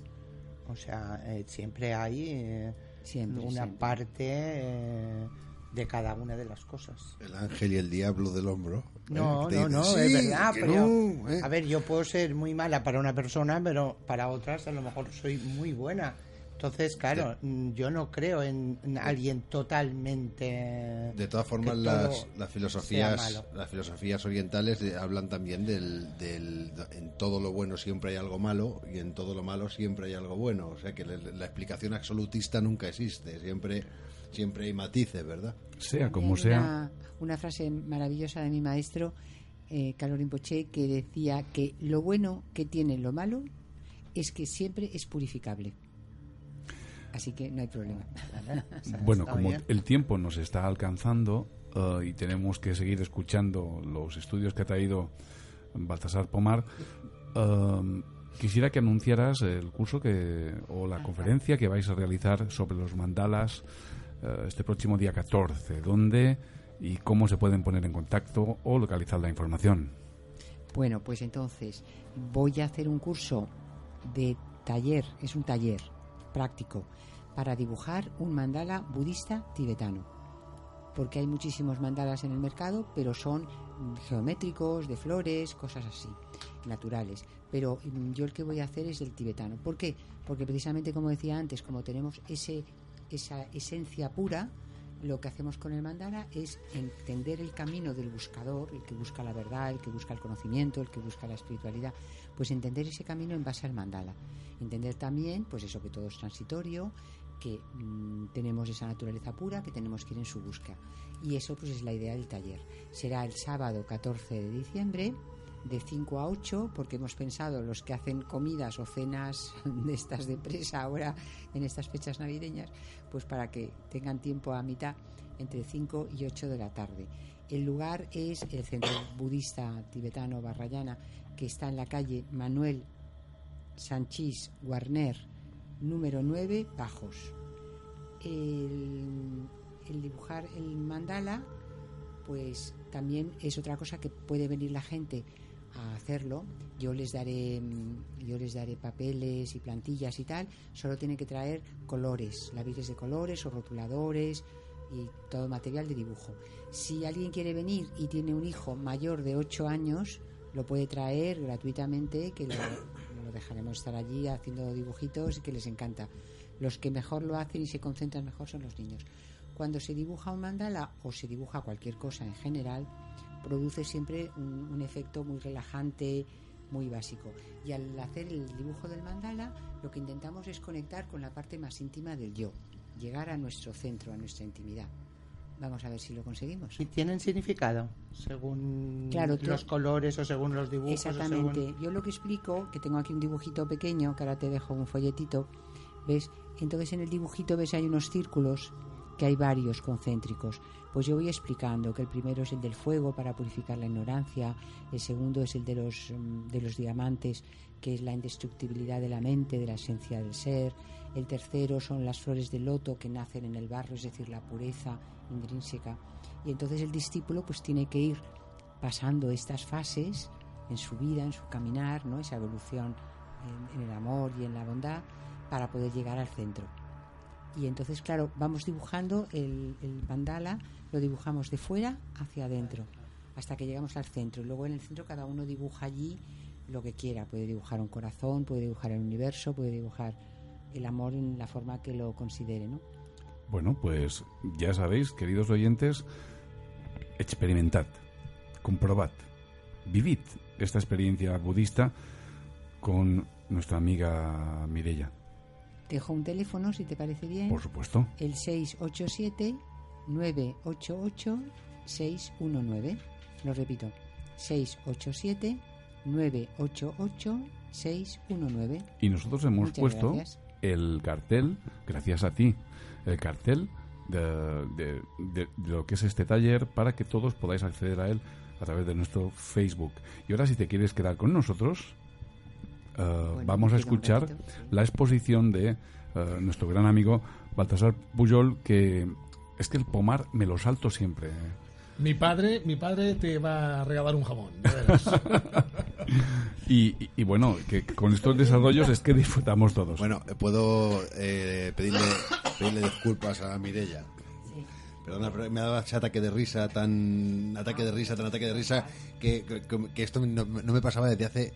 O sea, eh, siempre hay eh, Siempre, una siempre. parte de cada una de las cosas. El ángel y el diablo del hombro. No, ¿eh? No, no, dicen, es "Sí, verdad, pero no", ¿eh? a ver, yo puedo ser muy mala para una persona, pero para otras a lo mejor soy muy buena. Entonces, claro, mm, yo no creo en, en alguien totalmente. De todas formas, las, filosofías las filosofías orientales eh, hablan también del, del en todo lo bueno siempre hay algo malo y en todo lo malo siempre hay algo bueno. O sea que la, la explicación absolutista nunca existe. Siempre siempre hay matices, ¿verdad? Sea como Hay sea. Una, una frase maravillosa de mi maestro, eh, Carlos Rinpoche, que decía que lo bueno que tiene lo malo es que siempre es purificable. Así que no hay problema. Bueno, como el tiempo nos está alcanzando eh, y tenemos que seguir escuchando los estudios que ha traído Baltasar Pomar, eh, quisiera que anunciaras el curso que o la conferencia que vais a realizar sobre los mandalas eh, este próximo día 14. ¿Dónde y cómo se pueden poner en contacto o localizar la información? Bueno, pues entonces voy a hacer un curso de taller, es un taller práctico para dibujar un mandala budista tibetano. Porque hay muchísimos mandalas en el mercado, pero son geométricos, de flores, cosas así. naturales. Pero mm, yo el que voy a hacer es el tibetano. ¿Por qué? Porque precisamente, como decía antes, como tenemos ese, esa esencia pura, lo que hacemos con el mandala es entender el camino del buscador, el que busca la verdad, el que busca el conocimiento, el que busca la espiritualidad, pues entender ese camino en base al mandala. Entender también, pues eso, que todo es transitorio, que mm, tenemos esa naturaleza pura, que tenemos que ir en su busca. Y eso pues es la idea del taller. Será el sábado 14 de diciembre de 5 a 8, porque hemos pensado los que hacen comidas o cenas de estas de presa ahora en estas fechas navideñas, pues para que tengan tiempo a mitad entre 5 y 8 de la tarde. El lugar es el Centro Budista Tibetano Barrayana, que está en la calle Manuel Sanchís Guarner, número 9, Bajos. El, el dibujar el mandala, pues también es otra cosa que puede venir la gente a hacerlo. Yo les daré mm, yo les daré papeles y plantillas y tal. Solo tienen que traer colores, lápices de colores o rotuladores y todo material de dibujo. Si alguien quiere venir y tiene un hijo mayor de 8 años, lo puede traer gratuitamente, que lo, lo dejaremos estar allí haciendo dibujitos y que les encanta. Los que mejor lo hacen y se concentran mejor son los niños. Cuando se dibuja un mandala o se dibuja cualquier cosa en general, produce siempre un, un efecto muy relajante, muy básico. Y al hacer el dibujo del mandala, lo que intentamos es conectar con la parte más íntima del yo, llegar a nuestro centro, a nuestra intimidad. Vamos a ver si lo conseguimos. ¿Y tienen significado? Según Claro, los colores o según los dibujos. Exactamente. según- Yo lo que explico, que tengo aquí un dibujito pequeño, que ahora te dejo un folletito, ¿ves? Entonces en el dibujito ves hay unos círculos que hay varios concéntricos. Pues yo voy explicando que el primero es el del fuego para purificar la ignorancia, el segundo es el de los, mm, de los diamantes, que es la indestructibilidad de la mente, de la esencia del ser, el tercero son las flores de loto que nacen en el barro, es decir, la pureza intrínseca. Y entonces el discípulo pues tiene que ir pasando estas fases en su vida, en su caminar, ¿no? esa evolución en, en el amor y en la bondad para poder llegar al centro. Y entonces, claro, vamos dibujando el, mandala, lo dibujamos de fuera hacia adentro, hasta que llegamos al centro. Y luego en el centro cada uno dibuja allí lo que quiera. Puede dibujar un corazón, puede dibujar el universo, puede dibujar el amor en la forma que lo considere, ¿no? Bueno, pues ya sabéis, queridos oyentes, experimentad, comprobad, vivid esta experiencia budista con nuestra amiga Mirella. Te dejo un teléfono, si te parece bien. Por supuesto. El 687-988-619. Lo repito. 687-988-619. Y nosotros hemos Muchas puesto gracias. el cartel, gracias a ti, el cartel de, de- de- de lo que es este taller para que todos podáis acceder a él a través de nuestro Facebook. Y ahora si te quieres quedar con nosotros, eh, vamos a escuchar la exposición de eh, nuestro gran amigo Baltasar Pujol, que es que el pomar me lo salto siempre. ¿eh? Mi padre, mi padre te va a regalar un jamón. Y, y- y bueno, que con estos desarrollos es que disfrutamos todos. Bueno, puedo eh, pedirle, pedirle disculpas a Mirella. Perdona, pero me ha dado ese ataque de risa, tan ataque de risa, tan ataque de risa, que, que- que esto no, no me pasaba desde hace,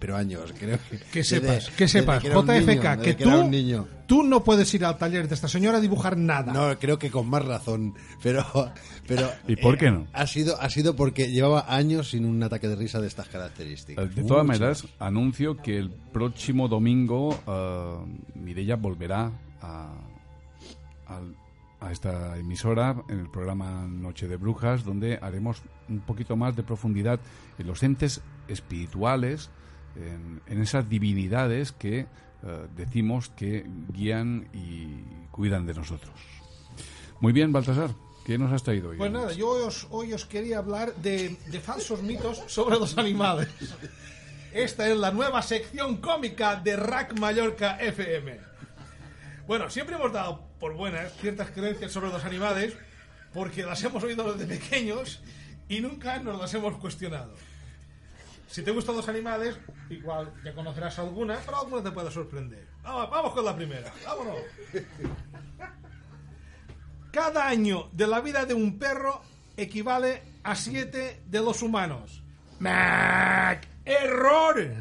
pero años, creo que. Que desde- sepas, que sepas, JFK, niño, que tú, un niño. tú no puedes ir al taller de esta señora a dibujar nada. No, creo que con más razón, pero, pero ¿Y por qué no? ha sido, ha sido porque llevaba años sin un ataque de risa de estas características. De todas maneras, anuncio que el próximo domingo eh, Mireia volverá a, al- a esta emisora en el programa Noche de Brujas, donde haremos un poquito más de profundidad en los entes espirituales, en, esas divinidades que eh, decimos que guían y cuidan de nosotros. Muy bien, Baltasar, ¿qué nos has traído hoy? Pues nada, yo hoy os, hoy os quería hablar de, de falsos mitos sobre los animales. Esta es la nueva sección cómica de Rack Mallorca FM. Bueno, siempre hemos dado por buenas ciertas creencias sobre los animales porque las hemos oído desde pequeños y nunca nos las hemos cuestionado. Si te gustan los animales, igual ya conocerás alguna, pero alguna te puede sorprender. Vamos, vamos con la primera, vámonos. Cada año de la vida de un perro equivale a siete de los humanos. ¡Mac! Error.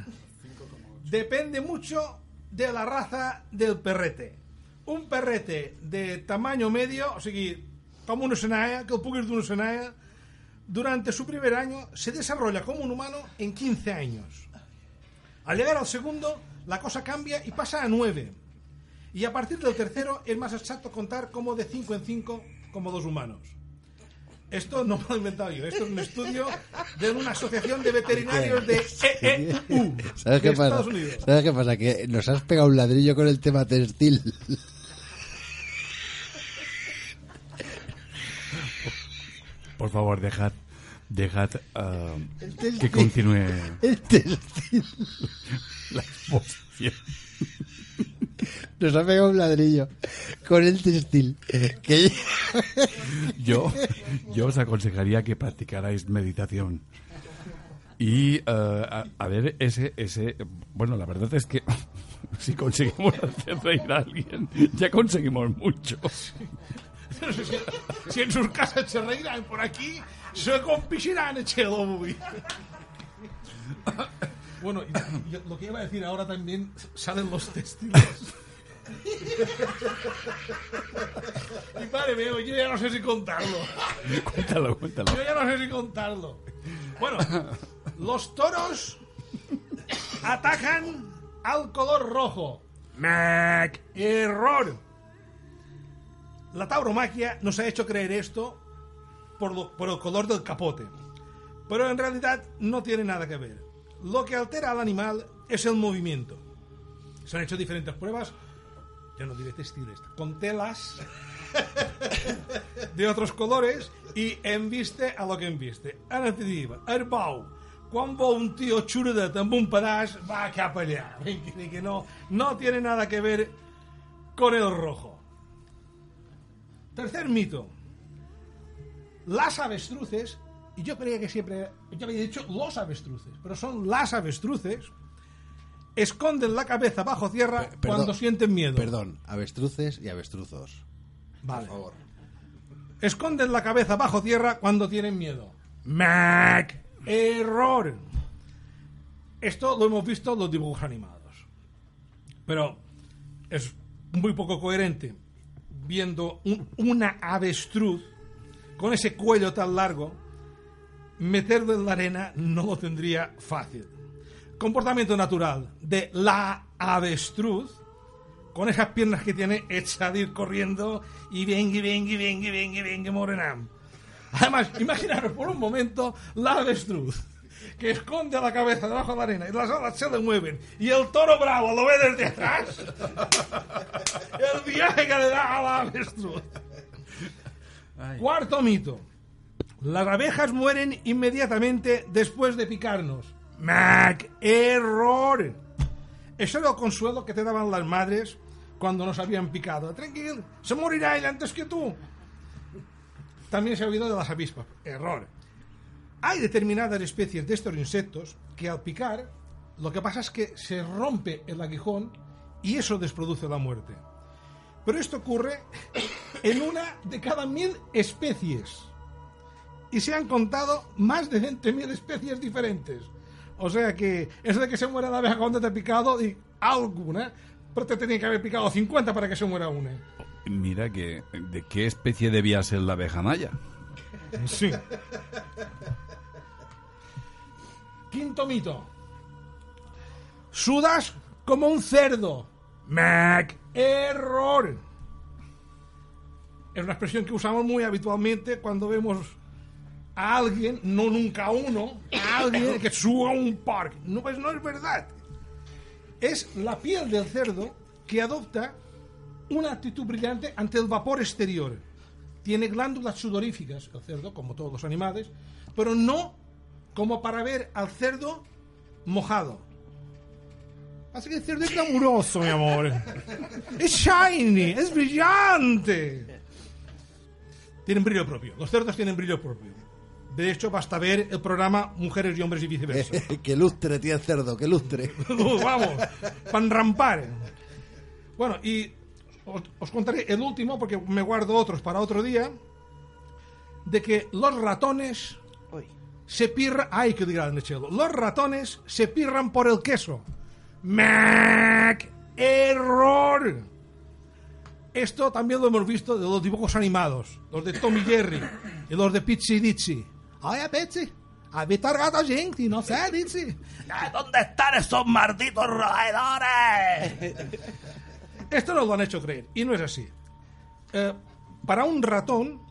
Depende mucho de la raza del perrete. Un perrete de tamaño medio, o sigui, com una senaya, que el puguis d'una senaya, durante su primer año se desarrolla como un humano en 15 años. Al llegar al segundo, la cosa cambia y pasa a 9. Y a partir del tercero es más exacto contar como de 5 en 5 como dos humanos. Esto no me lo he inventado yo, esto es un estudio de una asociación de veterinarios de EEU. ¿Sabes de qué pasa? Estados Unidos. ¿Sabes qué pasa? Que nos has pegado un ladrillo con el tema textil. Por favor, dejad, dejad textil. que continúe El textil. la exposición. Nos ha pegado un ladrillo con el textil. Que... Yo, yo os aconsejaría que practicarais meditación. Y eh, a, a ver, ese, ese. Bueno, la verdad es que si conseguimos hacer reír a alguien, ya conseguimos mucho. Si, en sus casas se reirán por aquí, se compisirán echelo muy. Bueno, y- y lo que iba a decir ahora también salen los textiles. Y padre mío, yo ya no sé si contarlo. Cuéntalo, cuéntalo. Yo ya no sé si contarlo. Bueno, los toros atacan al color rojo. Mac. Error. La tauromaquia nos ha hecho creer esto por, lo- por el color del capote. Pero en realidad no tiene nada que ver. Lo que altera al animal es el movimiento. Se han hecho diferentes pruebas, ya no diré textiles, con telas de otros colores i hem viste a lo que hem viste. En definitiva, el bou, quan veu un tio xuradet amb un pedaç, va cap allà. Que no, no tiene nada que ver con el rojo. Tercer mito. Las avestruces, y yo creía que siempre, yo había dicho los avestruces, pero son las avestruces, esconden la cabeza bajo tierra Perdón, cuando sienten miedo. Perdón, avestruces y avestruzos. Vale. Por favor. Esconden la cabeza bajo tierra cuando tienen miedo. Mac. Error. Esto lo hemos visto en los dibujos animados. Pero es muy poco coherente viendo un- una avestruz con ese cuello tan largo. Meterlo en la arena no lo tendría fácil. Comportamiento natural de la avestruz con esas piernas que tiene hecha de ir corriendo y venga, venga, venga, venga, venga, morenam. Además, imaginaros por un momento la avestruz que esconde la cabeza debajo de la arena y las alas se le mueven y el toro bravo lo ve desde atrás. El viaje que le da a la avestruz. Cuarto mito. Las abejas mueren inmediatamente después de picarnos. Mac, error. Eso era el consuelo que te daban las madres cuando nos habían picado. Tranquilo, se morirá ella antes que tú. También se ha oído de las avispas. Error. Hay determinadas especies de estos insectos que al picar, lo que pasa es que se rompe el aguijón y eso desproduce la muerte. Pero esto ocurre en una de cada mil especies. Y se han contado más de 20.000 especies diferentes. O sea que eso de que se muera la abeja cuando te ha picado, y alguna, pero te tenía que haber picado 50 para que se muera una. Mira que de qué especie debía ser la abeja maya. Sí. Quinto mito. Sudas como un cerdo. Mac. Error. Es una expresión que usamos muy habitualmente cuando vemos a alguien, no nunca a uno, a alguien que suba un parque. No, pues no es verdad. Es la piel del cerdo que adopta una actitud brillante ante el vapor exterior. Tiene glándulas sudoríficas, el cerdo, como todos los animales, pero no como para ver al cerdo mojado. Así que el cerdo es glamuroso, mi amor. Es shiny, es brillante. Tienen brillo propio. Los cerdos tienen brillo propio. De hecho, basta ver el programa Mujeres y Hombres y Viceversa. que lustre, tío el cerdo, que lustre. Vamos, para enrampar. Bueno, y os, os contaré el último, porque me guardo otros para otro día, de que los ratones se pirra... ¡Ay, qué grande, Chelo! Los ratones se pirran por el queso. ¡Mac! ¡Error! Esto también lo hemos visto de los dibujos animados, los de Tommy Jerry y los de Pizzi Dizzy. ¡Ay, Pizzi! Habéis targado gente, no sé, Dizzy. ¿Dónde están esos malditos roedores? Esto nos lo han hecho creer, y no es así. Eh, para un ratón,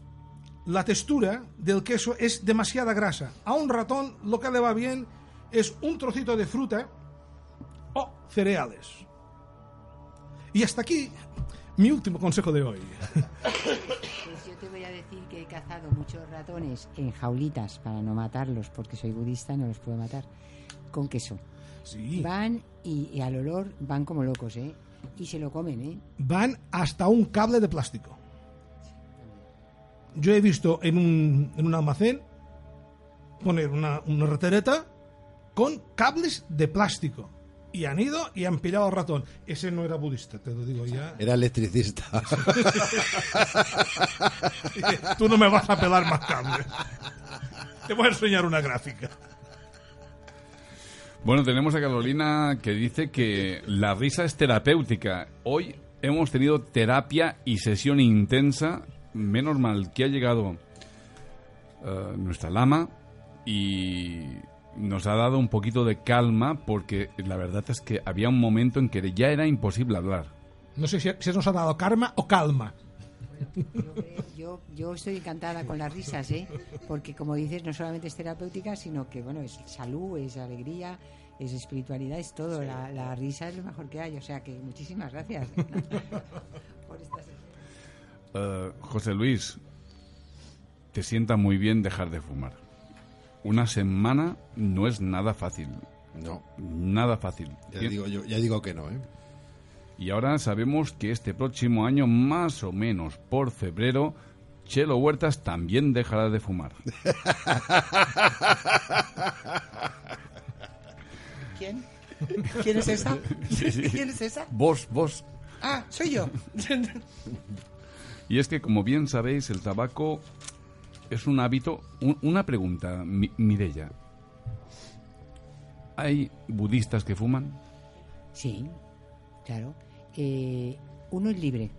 la textura del queso es demasiada grasa. A un ratón lo que le va bien es un trocito de fruta o cereales. Y hasta aquí mi último consejo de hoy. Pues yo te voy a decir que he cazado muchos ratones en jaulitas para no matarlos, porque soy budista, no los puedo matar, con queso. Sí. Van y, y al olor van como locos, ¿eh? Y se lo comen, ¿eh? Van hasta un cable de plástico. Yo he visto en un, en un almacén poner una, una ratereta con cables de plástico. Y han ido y han pillado al ratón. Ese no era budista, te lo digo ya. Era electricista. Tú no me vas a pelar más cables. Te voy a enseñar una gráfica. Bueno, tenemos a Carolina que dice que la risa es terapéutica. Hoy hemos tenido terapia y sesión intensa. Menos mal que ha llegado eh, nuestra lama y nos ha dado un poquito de calma porque la verdad es que había un momento en que ya era imposible hablar. No sé si, si nos ha dado karma o calma. Yo, yo estoy encantada con las risas, ¿eh? Porque como dices, no solamente es terapéutica, sino que, bueno, es salud, es alegría, es espiritualidad, es todo. La, la risa es lo mejor que hay. O sea que muchísimas gracias. por esta Eh, José Luis, te sienta muy bien dejar de fumar. Una semana no es nada fácil. No. Nada fácil. Ya digo, yo, ya digo que no, ¿eh? Y ahora sabemos que este próximo año, más o menos por febrero, Chelo Huertas también dejará de fumar. ¿Quién? ¿Quién es esa? Sí, sí. ¿Quién es esa? Vos, vos. Ah, soy yo. Y es que, como bien sabéis, el tabaco es un hábito. un- una pregunta, Mi- Mireia. ¿Hay budistas que fuman? Sí, claro. Eh, uno es libre.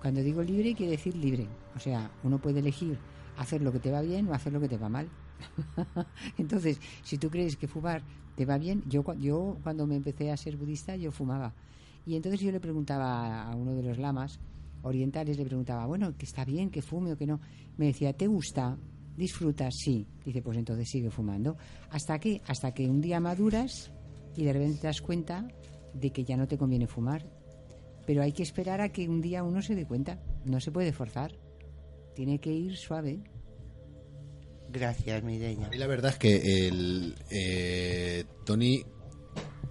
Cuando digo libre, quiere decir libre. O sea, uno puede elegir hacer lo que te va bien o hacer lo que te va mal. Entonces, si tú crees que fumar te va bien, yo, yo cuando me empecé a ser budista, yo fumaba. Y entonces yo le preguntaba a uno de los lamas orientales, le preguntaba, bueno, que está bien, que fume o que no. Me decía, ¿te gusta? ¿Disfrutas? Sí. Dice, pues entonces sigue fumando. ¿Hasta qué? Hasta que un día maduras y de repente te das cuenta de que ya no te conviene fumar. Pero hay que esperar a que un día uno se dé cuenta. No se puede forzar. Tiene que ir suave. Gracias, Mireia. Y la verdad es que el eh, Tony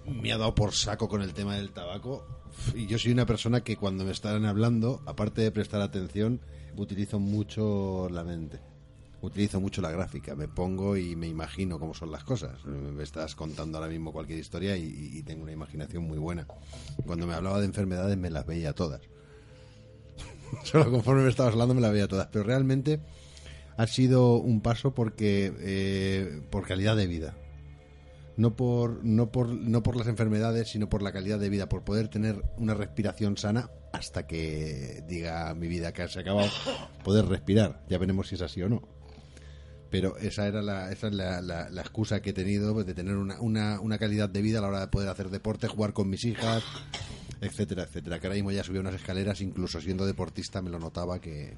me ha dado por saco con el tema del tabaco. Y yo soy una persona que cuando me están hablando, aparte de prestar atención, utilizo mucho la mente. Utilizo mucho la gráfica. Me pongo y me imagino cómo son las cosas. Me estás contando ahora mismo cualquier historia y, y tengo una imaginación muy buena. Cuando me hablaba de enfermedades me las veía todas. Solo conforme me estabas hablando me las veía todas. Pero realmente ha sido un paso porque eh, por calidad de vida no por no por no por las enfermedades sino por la calidad de vida por poder tener una respiración sana hasta que diga mi vida que se ha acabado poder respirar. Ya veremos si es así o no. Pero esa era la esa es la, excusa que he tenido pues, de tener una, una, una calidad de vida a la hora de poder hacer deporte jugar con mis hijas etcétera etcétera. Que ahora mismo ya subí unas escaleras incluso siendo deportista me lo notaba que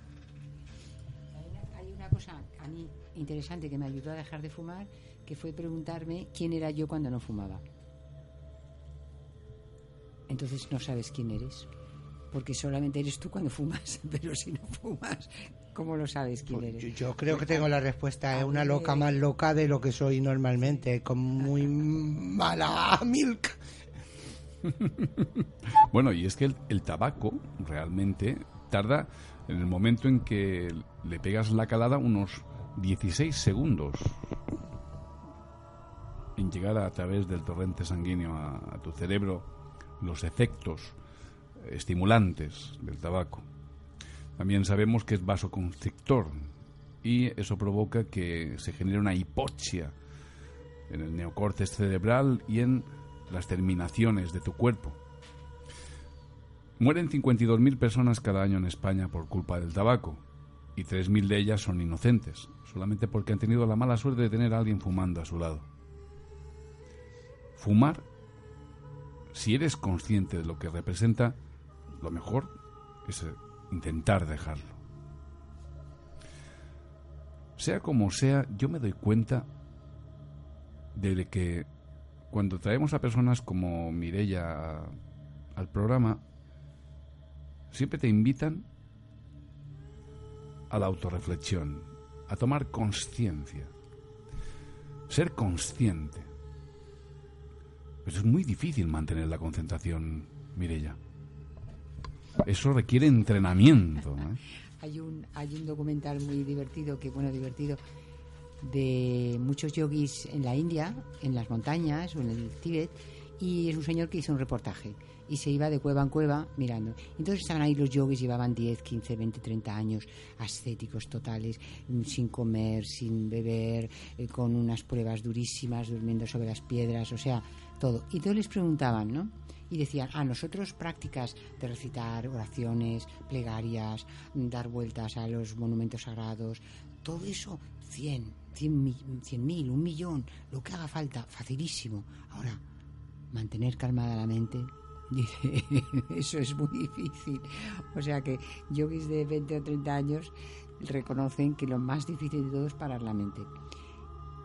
Hay una cosa a mí interesante que me ayudó a dejar de fumar, que fue preguntarme quién era yo cuando no fumaba. Entonces no sabes quién eres, porque solamente eres tú cuando fumas, pero si no fumas, ¿cómo lo sabes quién eres? Yo, yo creo que tengo la respuesta. Es una loca más loca de lo que soy normalmente, con muy mala milk. Bueno, y es que el, el tabaco realmente tarda, en el momento en que le pegas la calada, unos 16 segundos en llegar a través del torrente sanguíneo a, tu cerebro los efectos estimulantes del tabaco. También sabemos que es vasoconstrictor y eso provoca que se genere una hipoxia en el neocortes cerebral y en las terminaciones de tu cuerpo. Mueren 52.000 personas cada año en España por culpa del tabaco y 3.000 de ellas son inocentes, solamente porque han tenido la mala suerte de tener a alguien fumando a su lado. Fumar, si eres consciente de lo que representa, lo mejor es eh, intentar dejarlo. Sea como sea, yo me doy cuenta de que cuando traemos a personas como Mirella al programa, siempre te invitan a la autorreflexión, a tomar conciencia, ser consciente. Pero es muy difícil mantener la concentración, Mirella. Eso requiere entrenamiento. Hay un, hay un documental muy divertido, que bueno, divertido, de muchos yogis en la India, en las montañas o en el Tíbet, y es un señor que hizo un reportaje y se iba de cueva en cueva mirando. Entonces estaban ahí los yogis, llevaban 10, 15, 20, 30 años, ascéticos totales, mm, sin comer, sin beber, eh, con unas pruebas durísimas, durmiendo sobre las piedras, o sea, todo. Y todos les preguntaban, ¿no? y decían, a nosotros prácticas de recitar oraciones, plegarias, dar vueltas a los monumentos sagrados, todo eso, 100, 100 mil, un millón, lo que haga falta, facilísimo. Ahora, mantener calmada la mente, Dice, eso es muy difícil. O sea que yogis de 20 o 30 años reconocen que lo más difícil de todo es parar la mente.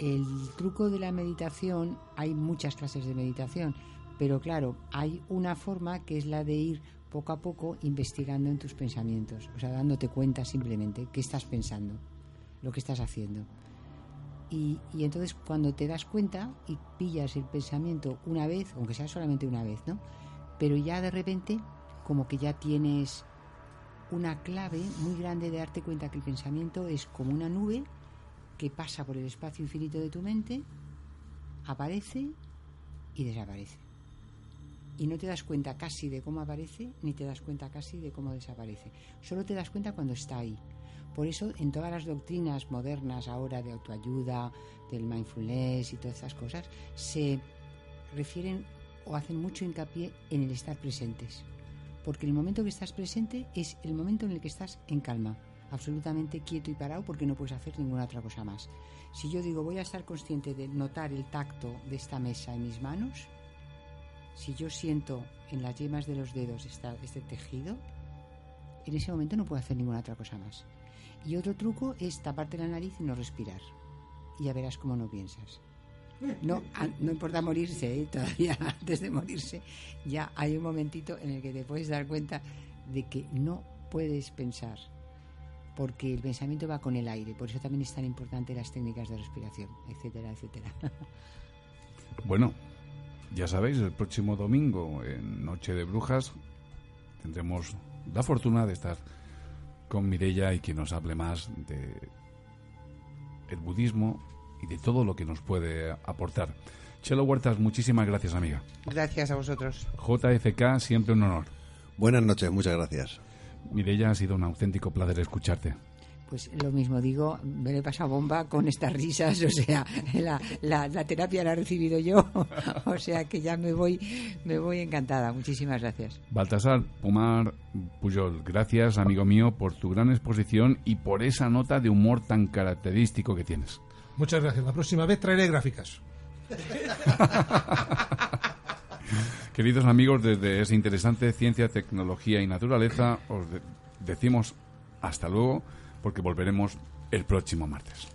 El truco de la meditación, hay muchas clases de meditación, pero claro, hay una forma que es la de ir poco a poco investigando en tus pensamientos, o sea, dándote cuenta simplemente qué estás pensando, lo que estás haciendo. Y, y, entonces cuando te das cuenta y pillas el pensamiento una vez, aunque sea solamente una vez, ¿no? pero ya de repente como que ya tienes una clave muy grande de darte cuenta que el pensamiento es como una nube que pasa por el espacio infinito de tu mente, aparece y desaparece. Y no te das cuenta casi de cómo aparece, ni te das cuenta casi de cómo desaparece. Solo te das cuenta cuando está ahí. Por eso en todas las doctrinas modernas ahora de autoayuda, del mindfulness y todas esas cosas, se refieren o hacen mucho hincapié en el estar presentes. Porque el momento que estás presente es el momento en el que estás en calma, absolutamente quieto y parado porque no puedes hacer ninguna otra cosa más. Si yo digo voy a estar consciente de notar el tacto de esta mesa en mis manos, si yo siento en las yemas de los dedos este tejido, en ese momento no puedo hacer ninguna otra cosa más. Y otro truco es taparte la nariz y no respirar. Y ya verás cómo no piensas. No, no importa morirse, ¿eh? todavía antes de morirse, ya hay un momentito en el que te puedes dar cuenta de que no puedes pensar, porque el pensamiento va con el aire, por eso también es tan importante las técnicas de respiración, etcétera, etcétera. Bueno, ya sabéis, el próximo domingo, en Noche de Brujas, tendremos la fortuna de estar con Mirella y que nos hable más de el budismo y de todo lo que nos puede aportar. Chelo Huertas, muchísimas gracias, amiga. Gracias a vosotros. JFK, siempre un honor. Buenas noches, muchas gracias. Mireya, ha sido un auténtico placer escucharte. Pues lo mismo digo, me he pasado bomba con estas risas, o sea, la, la, terapia la he recibido yo, o sea que ya me voy, me voy encantada. Muchísimas gracias. Baltasar Pumar Pujol, gracias amigo mío por tu gran exposición y por esa nota de humor tan característico que tienes. Muchas gracias. La próxima vez traeré gráficas. Queridos amigos, desde ese interesante Ciencia, Tecnología y Naturaleza, os decimos hasta luego, porque volveremos el próximo martes.